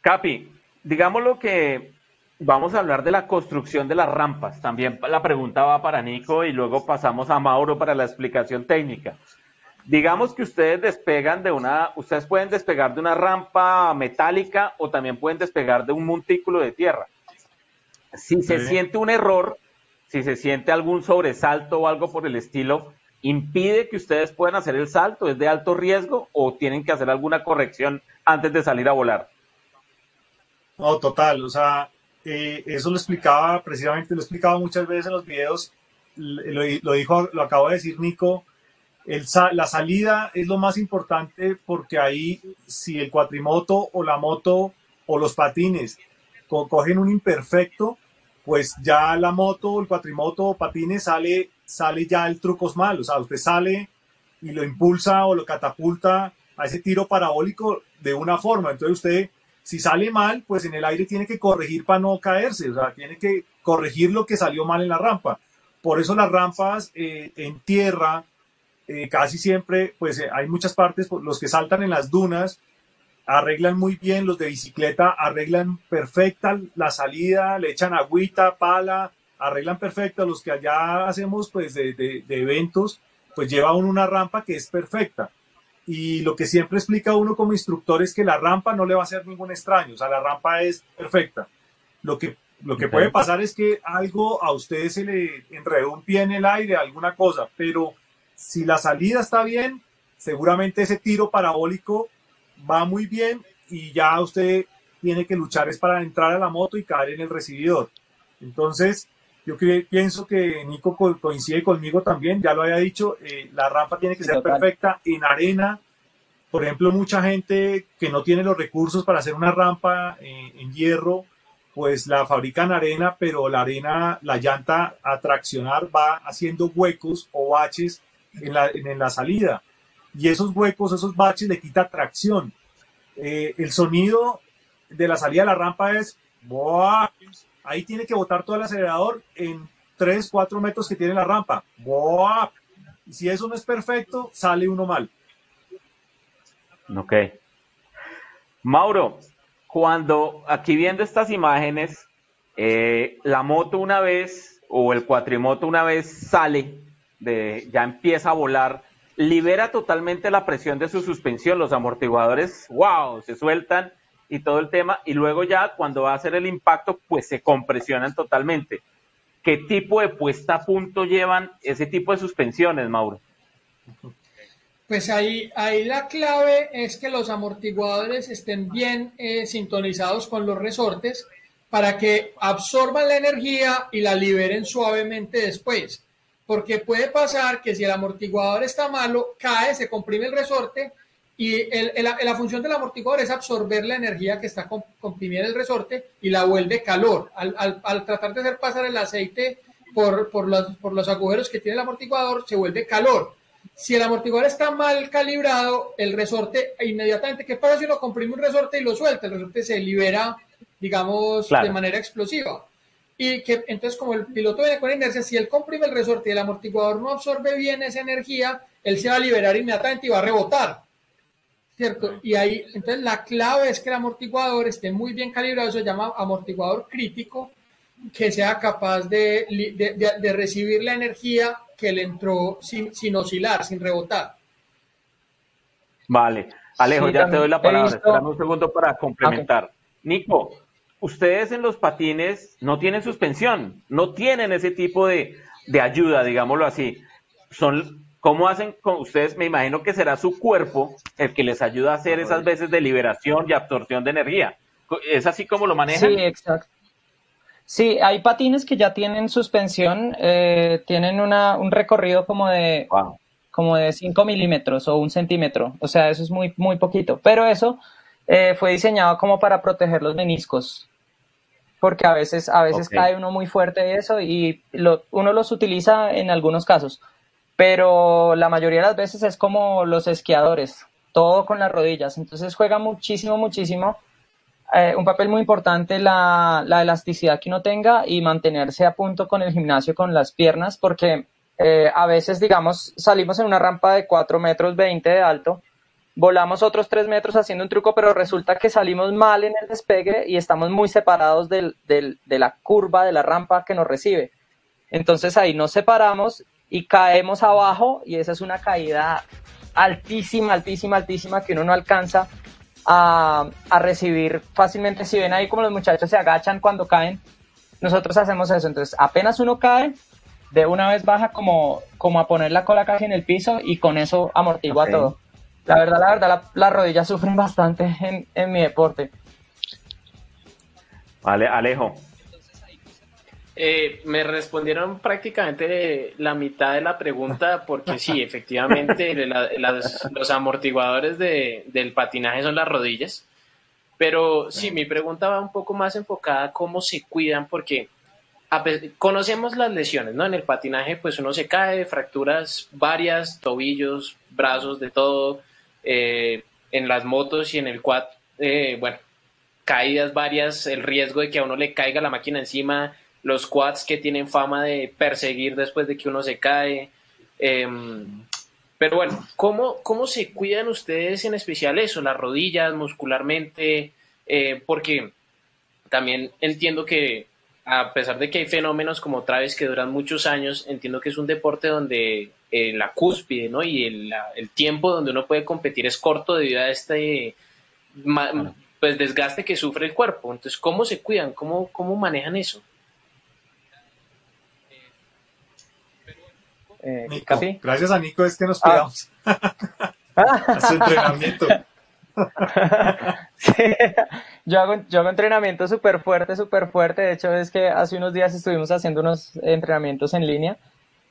Capi, lo que vamos a hablar de la construcción de las rampas. También la pregunta va para Nico y luego pasamos a Mauro para la explicación técnica. Digamos que ustedes despegan de una, ustedes pueden despegar de una rampa metálica o también pueden despegar de un montículo de tierra. Si se siente un error, si se siente algún sobresalto o algo por el estilo, impide que ustedes puedan hacer el salto? ¿Es de alto riesgo o tienen que hacer alguna corrección antes de salir a volar? No, total, o sea, eh, eso lo explicaba precisamente, lo he explicado muchas veces en los videos, lo, dijo, lo acabo de decir Nico, la salida es lo más importante porque ahí si el cuatrimoto o la moto o los patines cogen un imperfecto, pues ya la moto, el cuatrimoto o patines sale sale ya el truco mal. O sea, usted sale y lo impulsa o lo catapulta a ese tiro parabólico de una forma. Entonces usted, si sale mal, pues en el aire tiene que corregir para no caerse, o sea, tiene que corregir lo que salió mal en la rampa. Por eso las rampas eh, en tierra, eh, casi siempre, pues eh, hay muchas partes, los que saltan en las dunas, arreglan muy bien, los de bicicleta arreglan perfecta la salida, le echan agüita, pala, arreglan perfecta, los que allá hacemos pues de, de, de eventos, pues lleva uno una rampa que es perfecta. Y lo que siempre explica uno como instructor es que la rampa no le va a hacer ningún extraño, o sea, la rampa es perfecta. Lo que, lo que puede pasar es que algo a usted se le enredó un pie en el aire, alguna cosa, pero si la salida está bien, seguramente ese tiro parabólico va muy bien y ya usted tiene que luchar es para entrar a la moto y caer en el recibidor. Entonces, yo pienso que Nico coincide conmigo también, ya lo había dicho, eh, la rampa tiene que ser perfecta en arena. Por ejemplo, mucha gente que no tiene los recursos para hacer una rampa eh, en hierro, pues la fabrican arena, pero la arena, la llanta a traccionar va haciendo huecos o baches en la, en la salida. Y esos huecos, esos baches le quita tracción. Eh, el sonido de la salida de la rampa es ahí tiene que botar todo el acelerador en 3, 4 metros que tiene la rampa. Y si eso no es perfecto, sale uno mal. Ok. Mauro, cuando aquí viendo estas imágenes, eh, la moto una vez o el cuatrimoto una vez sale, de, ya empieza a volar, libera totalmente la presión de su suspensión, los amortiguadores, wow, se sueltan y todo el tema, y luego ya cuando va a hacer el impacto, pues se compresionan totalmente. ¿Qué tipo de puesta a punto llevan ese tipo de suspensiones, Mauro? Pues ahí, ahí la clave es que los amortiguadores estén bien eh, sintonizados con los resortes para que absorban la energía y la liberen suavemente después. Porque puede pasar que si el amortiguador está malo, cae, se comprime el resorte y el, la función del amortiguador es absorber la energía que está comprimiendo el resorte y la vuelve calor. Al, al, tratar de hacer pasar el aceite por, por, los, por los agujeros que tiene el amortiguador, se vuelve calor. Si el amortiguador está mal calibrado, el resorte inmediatamente, ¿qué pasa si uno comprime un resorte y lo suelta? El resorte se libera, digamos, de manera explosiva. Y que entonces, como el piloto viene con inercia, si él comprime el resorte y el amortiguador no absorbe bien esa energía, él se va a liberar inmediatamente y va a rebotar. ¿Cierto? Y ahí, entonces la clave es que el amortiguador esté muy bien calibrado, se llama amortiguador crítico, que sea capaz de, de, recibir la energía que le entró sin, sin oscilar, sin rebotar. Vale. Alejo, ya te doy la palabra. Espérame un segundo para complementar. Nico, ustedes en los patines no tienen suspensión, no tienen ese tipo de, de ayuda, digámoslo así. Son ¿Cómo hacen con ustedes? Me imagino que será su cuerpo el que les ayuda a hacer esas veces de liberación y absorción de energía. ¿Es así como lo manejan? Sí, exacto. Sí, hay patines que ya tienen suspensión, eh, tienen una, un recorrido como de, como de 5 milímetros o un centímetro. O sea, eso es muy, muy poquito. Pero eso eh, fue diseñado como para proteger los meniscos. Porque a veces, a veces cae uno muy fuerte de eso y lo, uno los utiliza en algunos casos pero la mayoría de las veces es como los esquiadores, todo con las rodillas. Entonces juega muchísimo, muchísimo, eh, un papel muy importante la, la, elasticidad que uno tenga y mantenerse a punto con el gimnasio, con las piernas, porque eh, a veces, digamos, salimos en una rampa de 4 metros 20 de alto, volamos otros 3 metros haciendo un truco, pero resulta que salimos mal en el despegue y estamos muy separados del, de la curva de la rampa que nos recibe. Entonces ahí nos separamos y caemos abajo y esa es una caída altísima, altísima, altísima que uno no alcanza a, a, recibir fácilmente. Si ven ahí como los muchachos se agachan cuando caen, nosotros hacemos eso. Entonces, apenas uno cae, de una vez baja como, como a poner la cola casi en el piso y con eso amortigua todo. La verdad, la verdad, las rodillas sufren bastante en, en mi deporte. Vale, Alejo, eh, me respondieron prácticamente la mitad de la pregunta porque sí, efectivamente los amortiguadores del patinaje son las rodillas. Pero sí, mi pregunta va un poco más enfocada a cómo se cuidan porque conocemos las lesiones, ¿no? En el patinaje, pues uno se cae, fracturas varias, tobillos, brazos, de todo. Eh, en las motos y en el quad, eh, bueno, caídas varias, el riesgo de que a uno le caiga la máquina encima, los quads que tienen fama de perseguir después de que uno se cae. Em, pero bueno, ¿cómo, ¿cómo se cuidan ustedes en especial eso, las rodillas, muscularmente? Eh, porque también entiendo que a pesar de que hay fenómenos como Traves que duran muchos años, entiendo que es un deporte donde eh, la cúspide ¿no? y el, tiempo donde uno puede competir es corto debido a este pues, desgaste que sufre el cuerpo. Entonces, ¿cómo se cuidan? ¿Cómo, cómo manejan eso? Eh, gracias a Nico es que nos ah. cuidamos. a su entrenamiento. yo, hago, yo hago entrenamiento súper fuerte, súper fuerte. De hecho, es que hace unos días estuvimos haciendo unos entrenamientos en línea.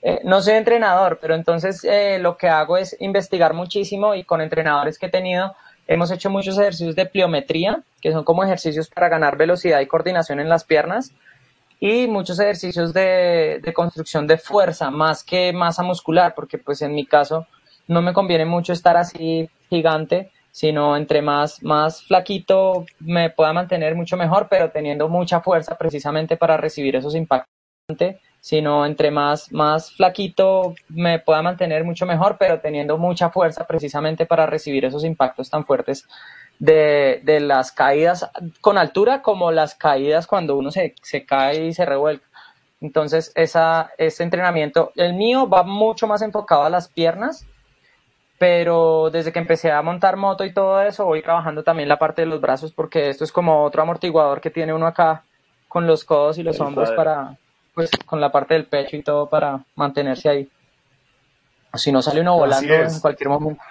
Eh, no soy entrenador, pero entonces eh, lo que hago es investigar muchísimo y con entrenadores que he tenido hemos hecho muchos ejercicios de pliometría, que son como ejercicios para ganar velocidad y coordinación en las piernas, y muchos ejercicios de, de construcción de fuerza, más que masa muscular, porque pues en mi caso no me conviene mucho estar así gigante, sino entre más, más flaquito me pueda mantener mucho mejor, pero teniendo mucha fuerza precisamente para recibir esos impactos, sino entre más, más flaquito me pueda mantener mucho mejor, pero teniendo mucha fuerza precisamente para recibir esos impactos tan fuertes de, de las caídas con altura como las caídas cuando uno se, se cae y se revuelca. Entonces, esa, ese entrenamiento, el mío va mucho más enfocado a las piernas, pero desde que empecé a montar moto y todo eso, voy trabajando también la parte de los brazos porque esto es como otro amortiguador que tiene uno acá con los codos y los hombros para, pues, con la parte del pecho y todo para mantenerse ahí. Si no sale uno volando en cualquier momento.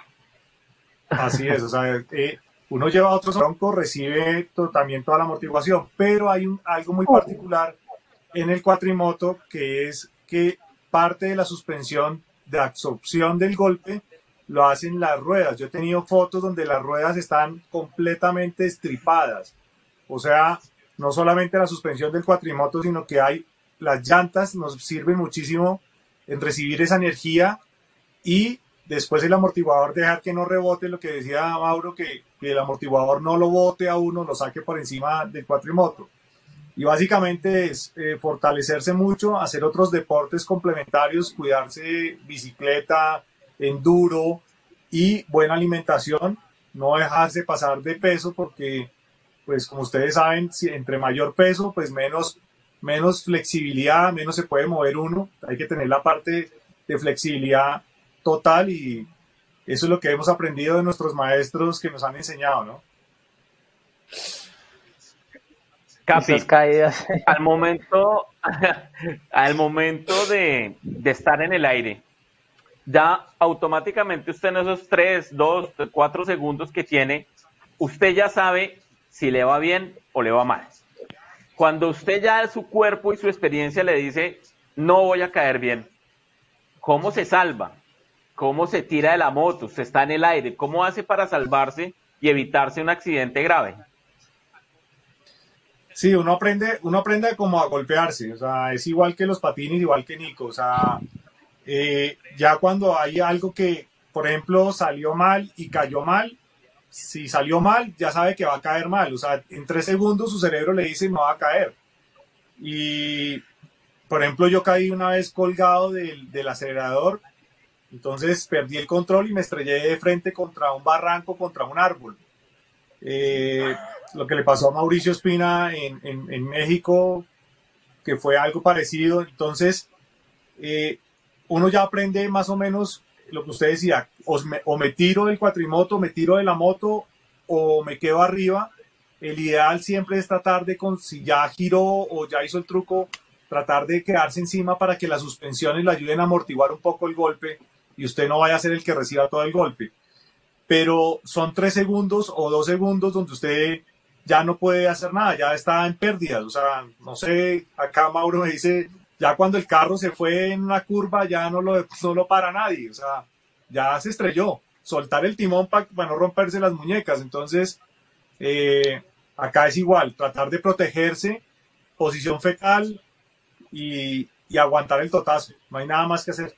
Así es, o sea, eh, uno lleva otro tronco, recibe también toda la amortiguación, pero hay un, algo muy particular en el cuatrimoto que es que parte de la suspensión de absorción del golpe lo hacen las ruedas. Yo he tenido fotos donde las ruedas están completamente estripadas. O sea, no solamente la suspensión del cuatrimoto, sino que hay las llantas nos sirven muchísimo en recibir esa energía y después el amortiguador dejar que no rebote, lo que decía Mauro, que, el amortiguador no lo bote a uno, lo saque por encima del cuatrimoto. Y básicamente es eh, fortalecerse mucho, hacer otros deportes complementarios, cuidarse bicicleta, enduro y buena alimentación, no dejarse pasar de peso porque, pues como ustedes saben, si entre mayor peso, pues menos, menos flexibilidad, menos se puede mover uno, hay que tener la parte de flexibilidad total y eso es lo que hemos aprendido de nuestros maestros que nos han enseñado, ¿no? Capi, caídas. al momento, al momento de, de estar en el aire, ya automáticamente usted en esos 3, 2, 4 segundos que tiene, usted ya sabe si le va bien o le va mal. Cuando usted ya su cuerpo y su experiencia le dice, no voy a caer bien, ¿cómo se salva? ¿Cómo se tira de la moto? Usted está en el aire. ¿Cómo hace para salvarse y evitarse un accidente grave? Sí, uno aprende, uno aprende como a golpearse, o sea, es igual que los patines, igual que Nico, o sea, eh, ya cuando hay algo que, por ejemplo, salió mal y cayó mal, si salió mal, ya sabe que va a caer mal. O sea, en tres segundos su cerebro le dice no va a caer. Y, por ejemplo, yo caí una vez colgado del acelerador, entonces perdí el control y me estrellé de frente contra un barranco, contra un árbol. Eh, lo que le pasó a Mauricio Espina en, México, que fue algo parecido. Entonces, eh, uno ya aprende más o menos lo que usted decía, o me, o me tiro del cuatrimoto, me tiro de la moto o me quedo arriba. El ideal siempre es tratar de, con, si ya giró o ya hizo el truco, tratar de quedarse encima para que las suspensiones le ayuden a amortiguar un poco el golpe y usted no vaya a ser el que reciba todo el golpe. Pero son tres segundos o dos segundos donde usted ya no puede hacer nada, ya está en pérdidas. O sea, no sé, acá Mauro me dice, ya cuando el carro se fue en una curva ya no lo, no lo para nadie, o sea, ya se estrelló. Soltar el timón para no romperse las muñecas. Entonces, eh, acá es igual, tratar de protegerse, posición fetal, y, y aguantar el totazo. No hay nada más que hacer.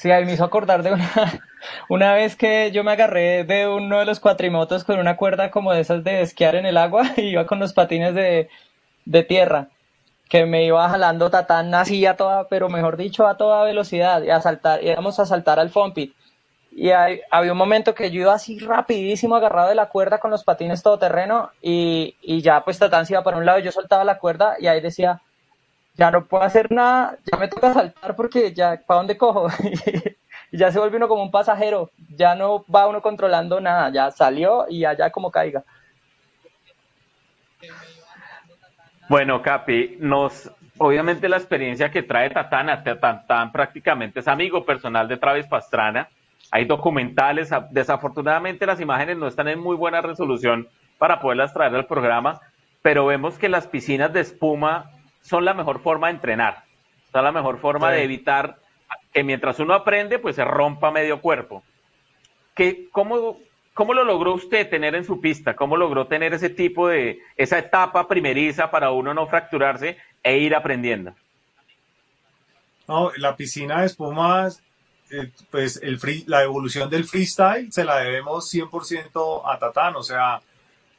Sí, ahí me hizo acordar de una, una vez que yo me agarré de uno de los cuatrimotos con una cuerda como de esas de esquiar en el agua y iba con los patines de, de tierra, que me iba jalando tatán así a toda, pero mejor dicho, a toda velocidad y a saltar, íbamos a saltar al Fompit. Y había un momento que yo iba así rapidísimo agarrado de la cuerda con los patines todoterreno y, y ya pues Tatán se iba para un lado y yo soltaba la cuerda y ahí decía, ya no puedo hacer nada, ya me toca saltar porque ya, ¿para dónde cojo? y ya se vuelve uno como un pasajero, ya no va uno controlando nada, ya salió y allá como caiga. Bueno, Capi, nos, obviamente la experiencia que trae Tatana, Tatán prácticamente es amigo personal de Travis Pastrana, hay documentales, desafortunadamente las imágenes no están en muy buena resolución para poderlas traer al programa, pero vemos que las piscinas de espuma son la mejor forma de entrenar, son la mejor forma de evitar que mientras uno aprende, pues se rompa medio cuerpo. ¿Qué, cómo, ¿Cómo lo logró usted tener en su pista? ¿Cómo logró tener ese tipo de, esa etapa primeriza para uno no fracturarse e ir aprendiendo? No, la piscina de espumas, eh, pues el free, la evolución del freestyle se la debemos 100% a Tatán. O sea,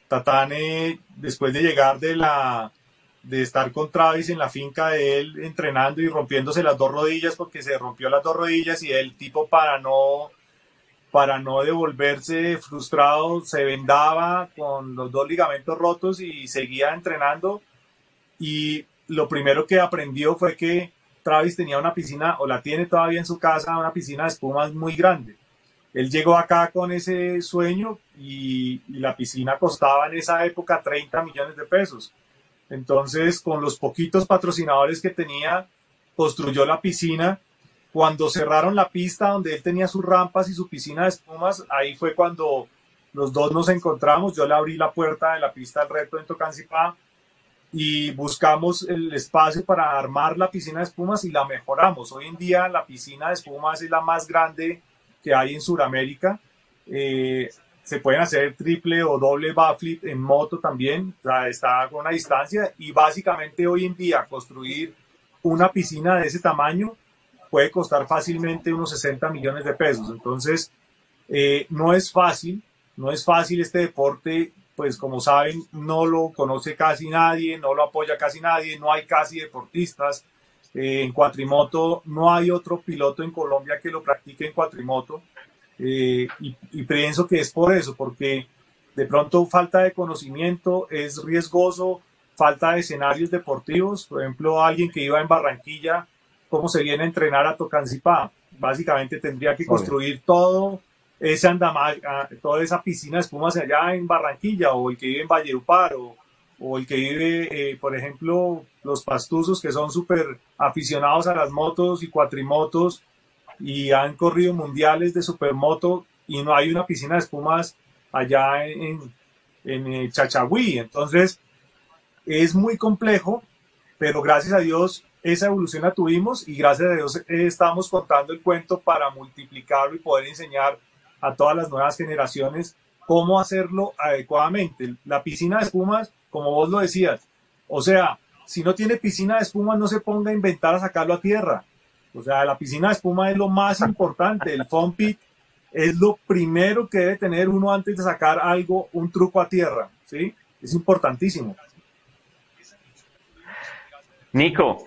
Tatán, eh, después de llegar de la, de estar con Travis en la finca de él entrenando y rompiéndose las dos rodillas porque se rompió las dos rodillas y el tipo para no para no devolverse frustrado se vendaba con los dos ligamentos rotos y seguía entrenando. Y lo primero que aprendió fue que Travis tenía una piscina o la tiene todavía en su casa una piscina de espumas muy grande. Él llegó acá con ese sueño y, la piscina costaba en esa época 30 millones de pesos entonces, con los poquitos patrocinadores que tenía, construyó la piscina. Cuando cerraron la pista donde él tenía sus rampas y su piscina de espumas, ahí fue cuando los dos nos encontramos. Yo le abrí la puerta de la pista del reto en Tocancipá y buscamos el espacio para armar la piscina de espumas y la mejoramos. Hoy en día la piscina de espumas es la más grande que hay en Sudamérica. Eh, se pueden hacer triple o doble backflip en moto también, está con una distancia y básicamente hoy en día construir una piscina de ese tamaño puede costar fácilmente unos 60 millones de pesos. Entonces, eh, no es fácil, no es fácil este deporte, pues como saben, no lo conoce casi nadie, no lo apoya casi nadie, no hay casi deportistas. Eh, en cuatrimoto no hay otro piloto en Colombia que lo practique en cuatrimoto. Eh, y, pienso que es por eso, porque de pronto falta de conocimiento, es riesgoso, falta de escenarios deportivos. Por ejemplo, alguien que iba en Barranquilla, ¿cómo se viene a entrenar a Tocancipá? Básicamente tendría que construir todo ese andamar, ah, toda esa piscina de espumas allá en Barranquilla, o el que vive en Valledupar, o, o el que vive, eh, por ejemplo, los pastuzos que son súper aficionados a las motos y cuatrimotos, y han corrido mundiales de supermoto y no hay una piscina de espumas allá en, en eh, Chachagüí. Entonces, es muy complejo, pero gracias a Dios esa evolución la tuvimos y gracias a Dios eh, estamos contando el cuento para multiplicarlo y poder enseñar a todas las nuevas generaciones cómo hacerlo adecuadamente. La piscina de espumas, como vos lo decías, o sea, si no tiene piscina de espumas, no se ponga a inventar a sacarlo a tierra. O sea, la piscina de espuma es lo más importante. El foam pit es lo primero que debe tener uno antes de sacar algo, un truco a tierra. ¿sí? Es importantísimo. Nico,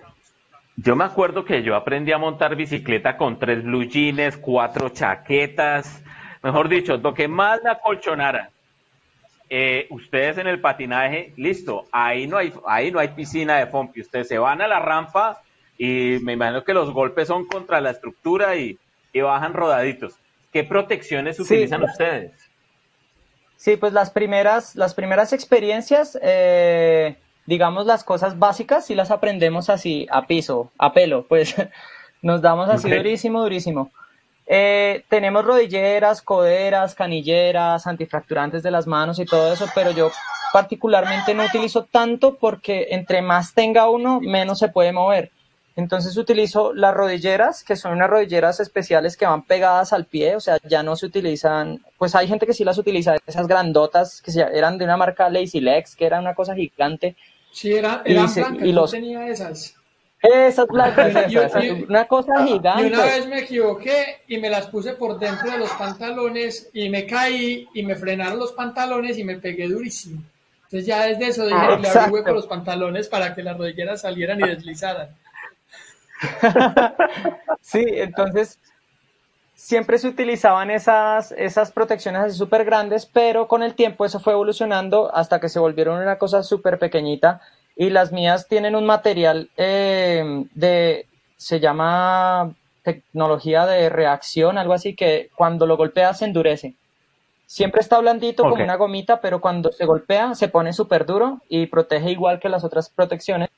yo me acuerdo que yo aprendí a montar bicicleta con tres blue jeans, cuatro chaquetas, mejor dicho, lo que más me acolchonara. Eh, ustedes en el patinaje, listo, ahí no hay, ahí no hay piscina de foam Ustedes se van a la rampa y me imagino que los golpes son contra la estructura y, bajan rodaditos. ¿Qué protecciones utilizan ustedes? Sí, pues las primeras, las primeras experiencias, eh, digamos las cosas básicas, sí las aprendemos así, a piso, a pelo, pues nos damos así durísimo, durísimo. Eh, tenemos rodilleras, coderas, canilleras, antifracturantes de las manos y todo eso, pero yo particularmente no utilizo tanto porque entre más tenga uno, menos se puede mover. Entonces utilizo las rodilleras, que son unas rodilleras especiales que van pegadas al pie, o sea, ya no se utilizan, pues hay gente que sí las utiliza, esas grandotas que eran de una marca Lazy Legs, que era una cosa gigante, Sí, era, eran blancas, y los... tenía esas. Esas blancas, una cosa gigante. Y una vez me equivoqué y me las puse por dentro de los pantalones y me caí y me frenaron los pantalones y me pegué durísimo. Entonces ya desde eso dije, ah, le abrí hueco los pantalones para que las rodilleras salieran y deslizaran. sí, entonces siempre se utilizaban esas, esas protecciones así súper grandes, pero con el tiempo eso fue evolucionando hasta que se volvieron una cosa súper pequeñita y las mías tienen un material eh, de, se llama tecnología de reacción, algo así, que cuando lo golpeas se endurece. Siempre está blandito como una gomita, pero cuando se golpea se pone súper duro y protege igual que las otras protecciones.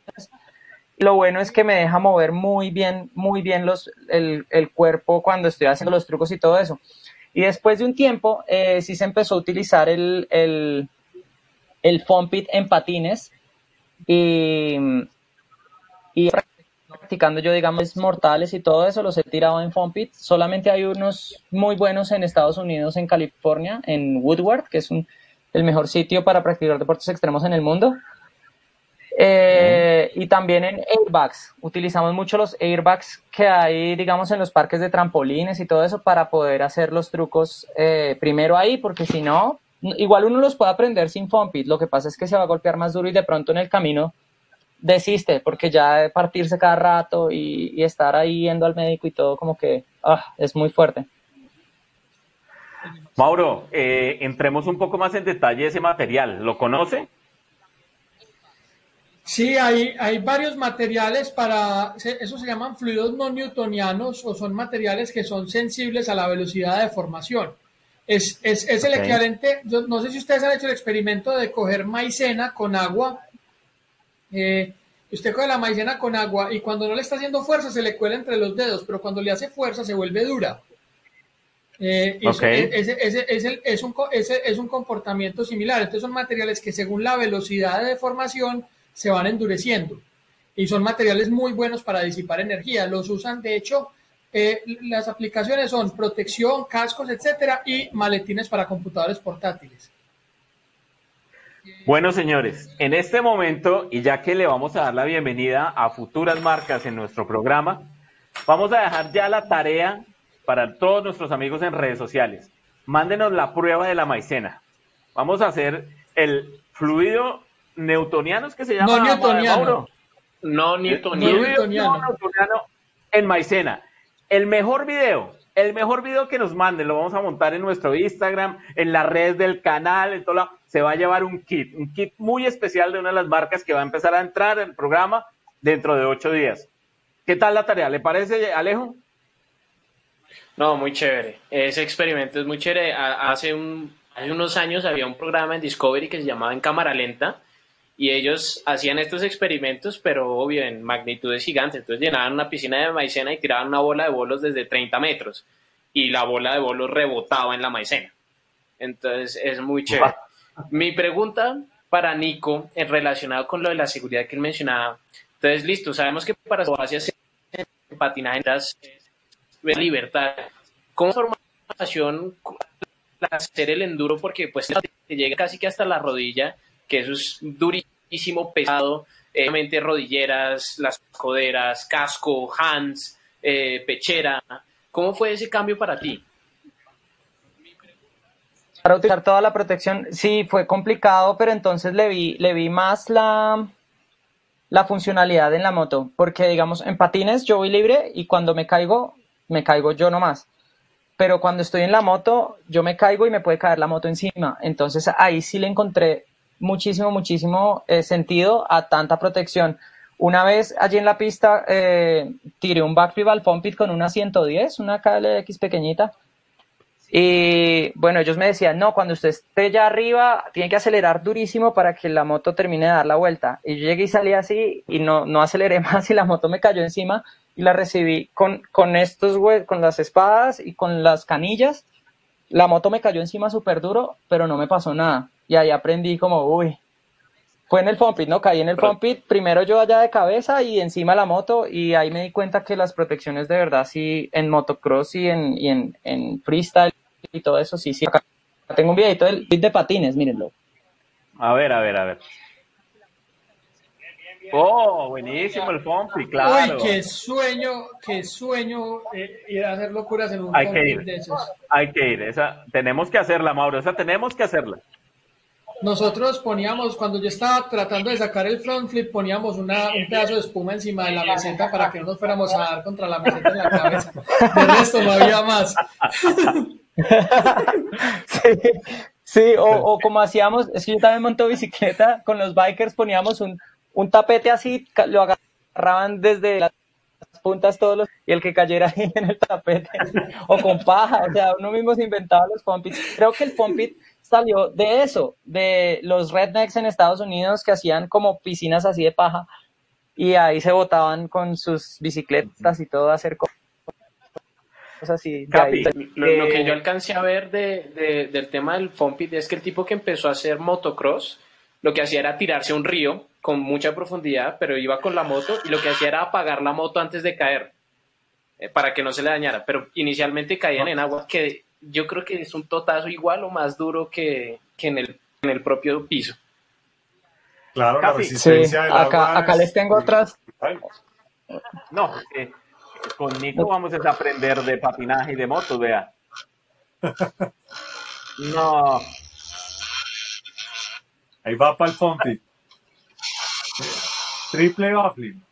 Lo bueno es que me deja mover muy bien, muy bien los, el, el cuerpo cuando estoy haciendo los trucos y todo eso. Y después de un tiempo, eh, sí se empezó a utilizar el, el, el foam pit en patines y, y practicando yo, digamos, mortales y todo eso, los he tirado en foam pit. Solamente hay unos muy buenos en Estados Unidos, en California, en Woodward, que es un, el mejor sitio para practicar deportes extremos en el mundo. Eh, y también en airbags. Utilizamos mucho los airbags que hay, digamos, en los parques de trampolines y todo eso para poder hacer los trucos eh, primero ahí, porque si no, igual uno los puede aprender sin foam pit. Lo que pasa es que se va a golpear más duro y de pronto en el camino desiste, porque ya de partirse cada rato y, estar ahí yendo al médico y todo, como que ah, es muy fuerte. Mauro, eh, entremos un poco más en detalle ese material. ¿Lo conoce? Sí, hay, hay varios materiales para, eso se llaman fluidos no newtonianos o son materiales que son sensibles a la velocidad de formación. Es, es, es el equivalente, no sé si ustedes han hecho el experimento de coger maicena con agua. Eh, usted coge la maicena con agua y cuando no le está haciendo fuerza se le cuela entre los dedos, pero cuando le hace fuerza se vuelve dura. Eh, ese, ese, ese, es, un, es un comportamiento similar. Entonces son materiales que según la velocidad de deformación se van endureciendo y son materiales muy buenos para disipar energía. Los usan, de hecho, eh, las aplicaciones son protección, cascos, etcétera, y maletines para computadores portátiles. Bueno, señores, en este momento, y ya que le vamos a dar la bienvenida a futuras marcas en nuestro programa, vamos a dejar ya la tarea para todos nuestros amigos en redes sociales. Mándenos la prueba de la maicena. Vamos a hacer el fluido newtonianos que se llama no newtoniano. No newtoniano. en maicena. El mejor video, el mejor video que nos manden, lo vamos a montar en nuestro Instagram, en las redes del canal, en todo lado. Se va a llevar un kit, un kit muy especial de una de las marcas que va a empezar a entrar en el programa dentro de ocho días. ¿Qué tal la tarea? ¿Le parece, Alejo? No, muy chévere. Ese experimento es muy chévere. Hace, un, hace unos años había un programa en Discovery que se llamaba En Cámara Lenta y ellos hacían estos experimentos, pero obvio en magnitudes gigantes. Entonces llenaban una piscina de maicena y tiraban una bola de bolos desde 30 metros y la bola de bolos rebotaba en la maicena. Entonces es muy chévere. Mi pregunta para Nico en relacionado con lo de la seguridad que él mencionaba. Entonces, listo, sabemos que para hacer patinaje es libertad. ¿Cómo formación hacer el enduro? Porque pues llega casi que hasta la rodilla que eso es durísimo, pesado, eh, obviamente rodilleras, las coderas, casco, hands, eh, pechera. ¿Cómo fue ese cambio para ti? Para utilizar toda la protección, sí, fue complicado, pero entonces le vi, le vi más la, la funcionalidad en la moto, porque digamos, en patines yo voy libre y cuando me caigo, me caigo yo nomás. Pero cuando estoy en la moto, yo me caigo y me puede caer la moto encima. Entonces ahí sí le encontré muchísimo, muchísimo eh, sentido a tanta protección. Una vez allí en la pista eh, tiré un backflip al pit con una 110, una KLX pequeñita. Y bueno, ellos me decían, no, cuando usted esté ya arriba, tiene que acelerar durísimo para que la moto termine de dar la vuelta. Y yo llegué y salí así y no, no aceleré más y la moto me cayó encima y la recibí con, con estos, con las espadas y con las canillas. La moto me cayó encima súper duro, pero no me pasó nada y ahí aprendí como, uy, fue en el pit, ¿no? Caí en el pit, primero yo allá de cabeza y encima la moto y ahí me di cuenta que las protecciones de verdad sí, en motocross y en, y en, en freestyle y todo eso, sí, sí. Acá tengo un videito del pit de patines, mírenlo. A ver, a ver, a ver. Oh, buenísimo el Fompi, claro. Uy, qué sueño, qué sueño eh, ir a hacer locuras en un Hay que ir. de esos. Hay que ir, esa, tenemos que hacerla, Mauro, esa tenemos que hacerla. Nosotros poníamos, cuando yo estaba tratando de sacar el front flip, poníamos una, un pedazo de espuma encima de la meseta para que no nos fuéramos a dar contra la meseta en la cabeza. De resto no había más. sí, sí o, o, como hacíamos, es que yo también monto bicicleta, con los bikers poníamos un, un tapete así, lo agarraban desde las puntas todos los, y el que cayera ahí en el tapete, o con paja, o sea, uno mismo se inventaba los pompits. Creo que el pompit salió de eso, de los rednecks en Estados Unidos que hacían como piscinas así de paja, y ahí se botaban con sus bicicletas y todo a hacer cosas así. lo, que yo alcancé a ver de, del tema del pompit es que el tipo que empezó a hacer motocross, lo que hacía era tirarse a un río con mucha profundidad, pero iba con la moto y lo que hacía era apagar la moto antes de caer eh, para que no se le dañara. Pero inicialmente caían en agua que yo creo que es un totazo igual o más duro que, en, el, en el propio piso. Claro, la resistencia del acá, acá les tengo otras. No, eh, con Nico vamos a aprender de patinaje y de motos, vea. No. Ahí va para el Fonti. Triple backflip.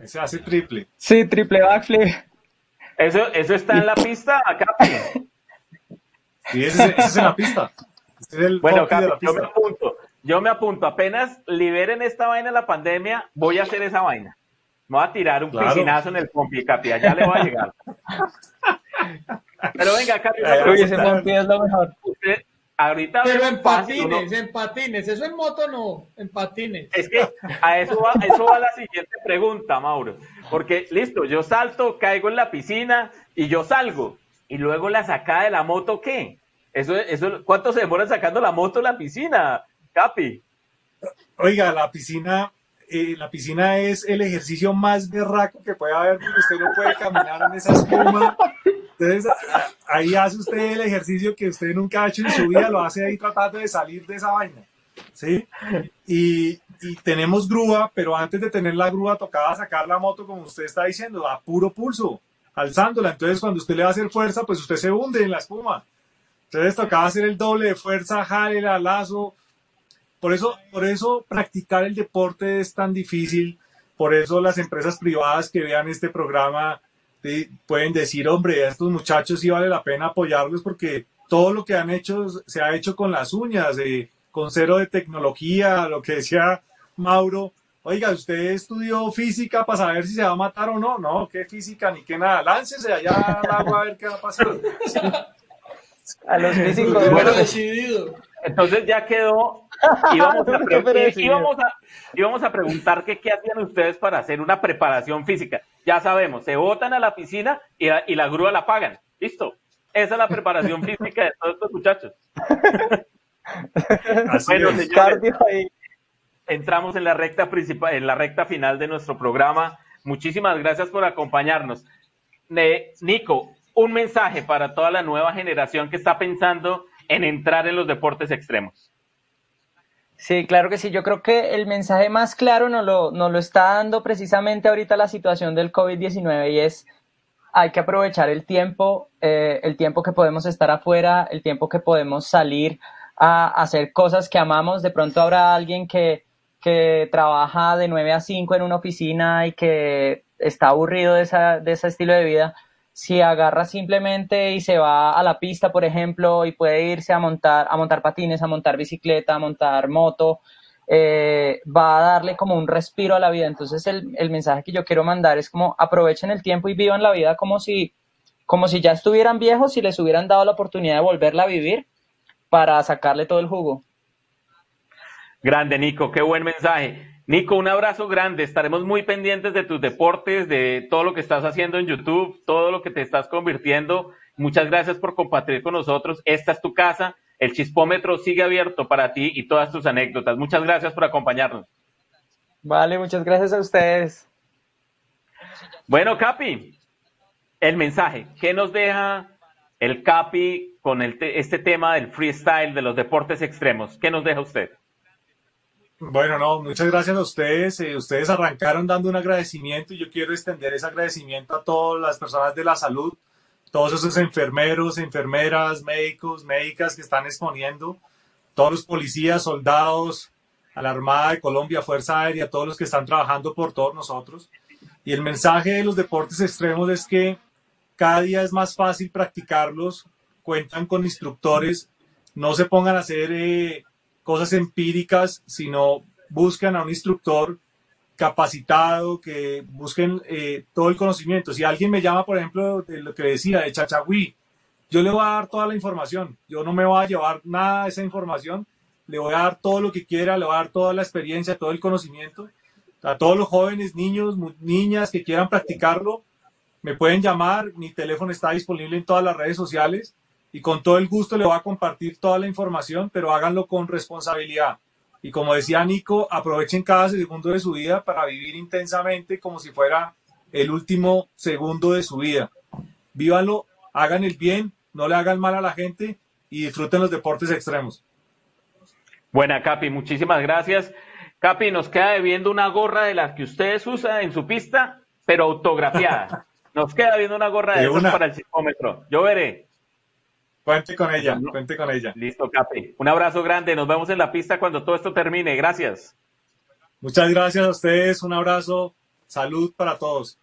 Ese hace triple. Sí, triple backflip. ¿Eso, eso está en la pista acá? Sí, ese, es en la pista. bueno, yo me apunto. Yo me apunto. Apenas liberen esta vaina de la pandemia, voy a hacer esa vaina. Me voy a tirar un piscinazo en el pompi, Capi. Allá le va a llegar. Pero venga, Capi. ese pompi es lo mejor. Usted, Ahorita Pero en patines, en patines, eso en moto no, en patines. Es que a eso va, eso va la siguiente pregunta, Mauro. Porque, listo, yo salto, caigo en la piscina y yo salgo. Y luego la sacada de la moto, ¿qué? Eso, eso, ¿Cuánto se demora sacando la moto de la piscina, Capi? Oiga, la piscina, eh, la piscina es el ejercicio más berraco que puede haber porque usted no puede caminar en esa espuma entonces, ahí hace usted el ejercicio que usted nunca ha hecho en su vida, lo hace ahí tratando de salir de esa vaina. ¿Sí? Y, tenemos grúa, pero antes de tener la grúa tocaba sacar la moto, como usted está diciendo, a puro pulso, alzándola. Entonces, cuando usted le va a hacer fuerza, pues usted se hunde en la espuma. Entonces, tocaba hacer el doble de fuerza, jale, lazo. Por eso, por eso practicar el deporte es tan difícil. Por eso las empresas privadas que vean este programa pueden decir, hombre, a estos muchachos sí vale la pena apoyarlos porque todo lo que han hecho se ha hecho con las uñas, con cero de tecnología, lo que decía Mauro. Oiga, usted estudió física para saber si se va a matar o no. No, qué física ni qué nada. Láncese allá al agua a ver qué va a pasar. A los físicos. Bueno, decidido. Entonces ya quedó. Íbamos a, íbamos a, preguntar que qué hacían ustedes para hacer una preparación física. Ya sabemos, se botan a la piscina y la, y la grúa la pagan. Listo. Esa es la preparación física de todos estos muchachos. bueno, señores, entramos en la recta principal, en la recta final de nuestro programa. Muchísimas gracias por acompañarnos. Nico, un mensaje para toda la nueva generación que está pensando en entrar en los deportes extremos. Sí, claro que sí. Yo creo que el mensaje más claro nos lo, lo está dando precisamente ahorita la situación del COVID-19 y es hay que aprovechar el tiempo, eh, el tiempo que podemos estar afuera, el tiempo que podemos salir a hacer cosas que amamos. De pronto habrá alguien que, que trabaja de 9 a 5 en una oficina y que está aburrido de, esa, de ese estilo de vida si agarra simplemente y se va a la pista, por ejemplo, y puede irse a montar, a montar patines, a montar bicicleta, a montar moto, eh, va a darle como un respiro a la vida. Entonces el, el, mensaje que yo quiero mandar es como aprovechen el tiempo y vivan la vida como si, como si ya estuvieran viejos y les hubieran dado la oportunidad de volverla a vivir para sacarle todo el jugo. Grande, Nico, qué buen mensaje. Nico, un abrazo grande. Estaremos muy pendientes de tus deportes, de todo lo que estás haciendo en YouTube, todo lo que te estás convirtiendo. Muchas gracias por compartir con nosotros. Esta es tu casa. El chispómetro sigue abierto para ti y todas tus anécdotas. Muchas gracias por acompañarnos. Vale, muchas gracias a ustedes. Bueno, Capi, el mensaje. ¿Qué nos deja el Capi con este tema del freestyle, de los deportes extremos? ¿Qué nos deja usted? Bueno, no, muchas gracias a ustedes. Eh, ustedes arrancaron dando un agradecimiento y yo quiero extender ese agradecimiento a todas las personas de la salud, todos esos enfermeros, enfermeras, médicos, médicas que están exponiendo, todos los policías, soldados, a la Armada de Colombia, Fuerza Aérea, todos los que están trabajando por todos nosotros. Y el mensaje de los deportes extremos es que cada día es más fácil practicarlos, cuentan con instructores, no se pongan a hacer eh, cosas empíricas, sino buscan a un instructor capacitado, que busquen eh, todo el conocimiento. Si alguien me llama, por ejemplo, de lo que decía, de Chachagüí, yo le voy a dar toda la información. Yo no me voy a llevar nada de esa información. Le voy a dar todo lo que quiera, le voy a dar toda la experiencia, todo el conocimiento. A todos los jóvenes, niños, niñas que quieran practicarlo, me pueden llamar. Mi teléfono está disponible en todas las redes sociales y con todo el gusto le voy a compartir toda la información, pero háganlo con responsabilidad. Y como decía Nico, aprovechen cada segundo de su vida para vivir intensamente como si fuera el último segundo de su vida. Vívanlo, hagan el bien, no le hagan mal a la gente y disfruten los deportes extremos. Buena, Capi, muchísimas gracias. Capi, nos queda debiendo una gorra de las que ustedes usan en su pista, pero autografiada. Nos queda viendo una gorra de, de para el psicómetro. Yo veré. Cuente con ella, cuente con ella. Listo, Capi. Un abrazo grande. Nos vemos en la pista cuando todo esto termine. Gracias. Muchas gracias a ustedes. Un abrazo. Salud para todos.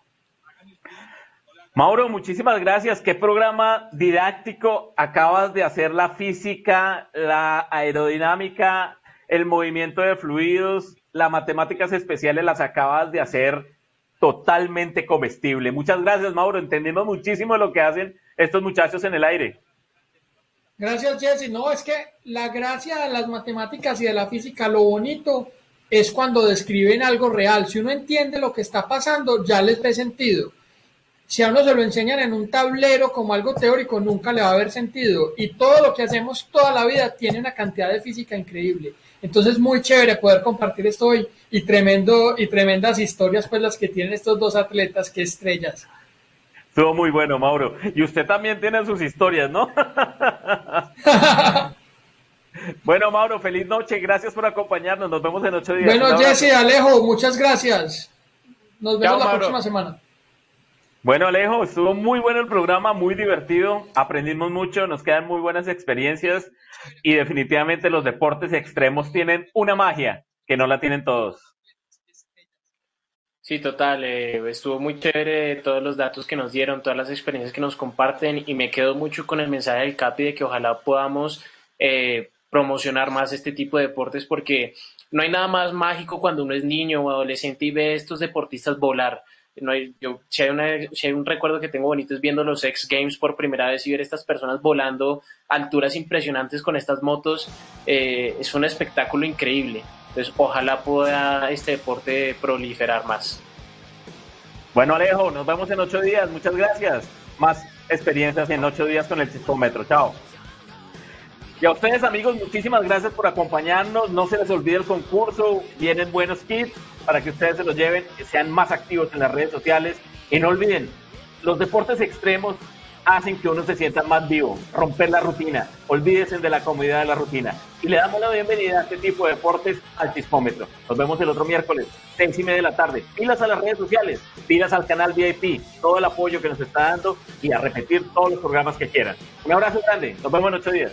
Mauro, muchísimas gracias. Qué programa didáctico acabas de hacer la física, la aerodinámica, el movimiento de fluidos, las matemáticas especiales las acabas de hacer totalmente comestible. Muchas gracias, Mauro. Entendimos muchísimo lo que hacen estos muchachos en el aire. Gracias, Jesse. No, es que la gracia de las matemáticas y de la física, lo bonito es cuando describen algo real. Si uno entiende lo que está pasando, ya les ve sentido. Si a uno se lo enseñan en un tablero como algo teórico, nunca le va a haber sentido. Y todo lo que hacemos toda la vida tiene una cantidad de física increíble. Entonces, muy chévere poder compartir esto hoy y tremendo y tremendas historias, pues las que tienen estos dos atletas, que estrellas. Estuvo muy bueno, Mauro. Y usted también tiene sus historias, ¿no? bueno, Mauro, feliz noche. Gracias por acompañarnos. Nos vemos en ocho días. Bueno, Jesse, Alejo, muchas gracias. Nos vemos la próxima semana. Bueno, Alejo, estuvo muy bueno el programa, muy divertido. Aprendimos mucho, nos quedan muy buenas experiencias y definitivamente los deportes extremos tienen una magia que no la tienen todos. Sí, total, eh, estuvo muy chévere todos los datos que nos dieron, todas las experiencias que nos comparten y me quedo mucho con el mensaje del CAPI de que ojalá podamos eh, promocionar más este tipo de deportes porque no hay nada más mágico cuando uno es niño o adolescente y ve estos deportistas volar. No hay, yo, si, hay si hay un recuerdo que tengo bonito es viendo los X Games por primera vez y ver estas personas volando alturas impresionantes con estas motos, eh, es un espectáculo increíble. Entonces, ojalá pueda este deporte proliferar más. Bueno, Alejo, nos vemos en ocho días. Muchas gracias. Más experiencias en ocho días con el Metro. Chao. Y a ustedes, amigos, muchísimas gracias por acompañarnos. No se les olvide el concurso. Vienen buenos kits para que ustedes se los lleven, que sean más activos en las redes sociales. Y no olviden, los deportes extremos hacen que uno se sienta más vivo, romper la rutina, olvídense de la comodidad de la rutina. Y le damos la bienvenida a este tipo de deportes al Chismómetro. Nos vemos el otro miércoles, seis y media de la tarde. Pilas a las redes sociales, pilas al canal VIP, todo el apoyo que nos está dando y a repetir todos los programas que quieran. Un abrazo grande, nos vemos en ocho días.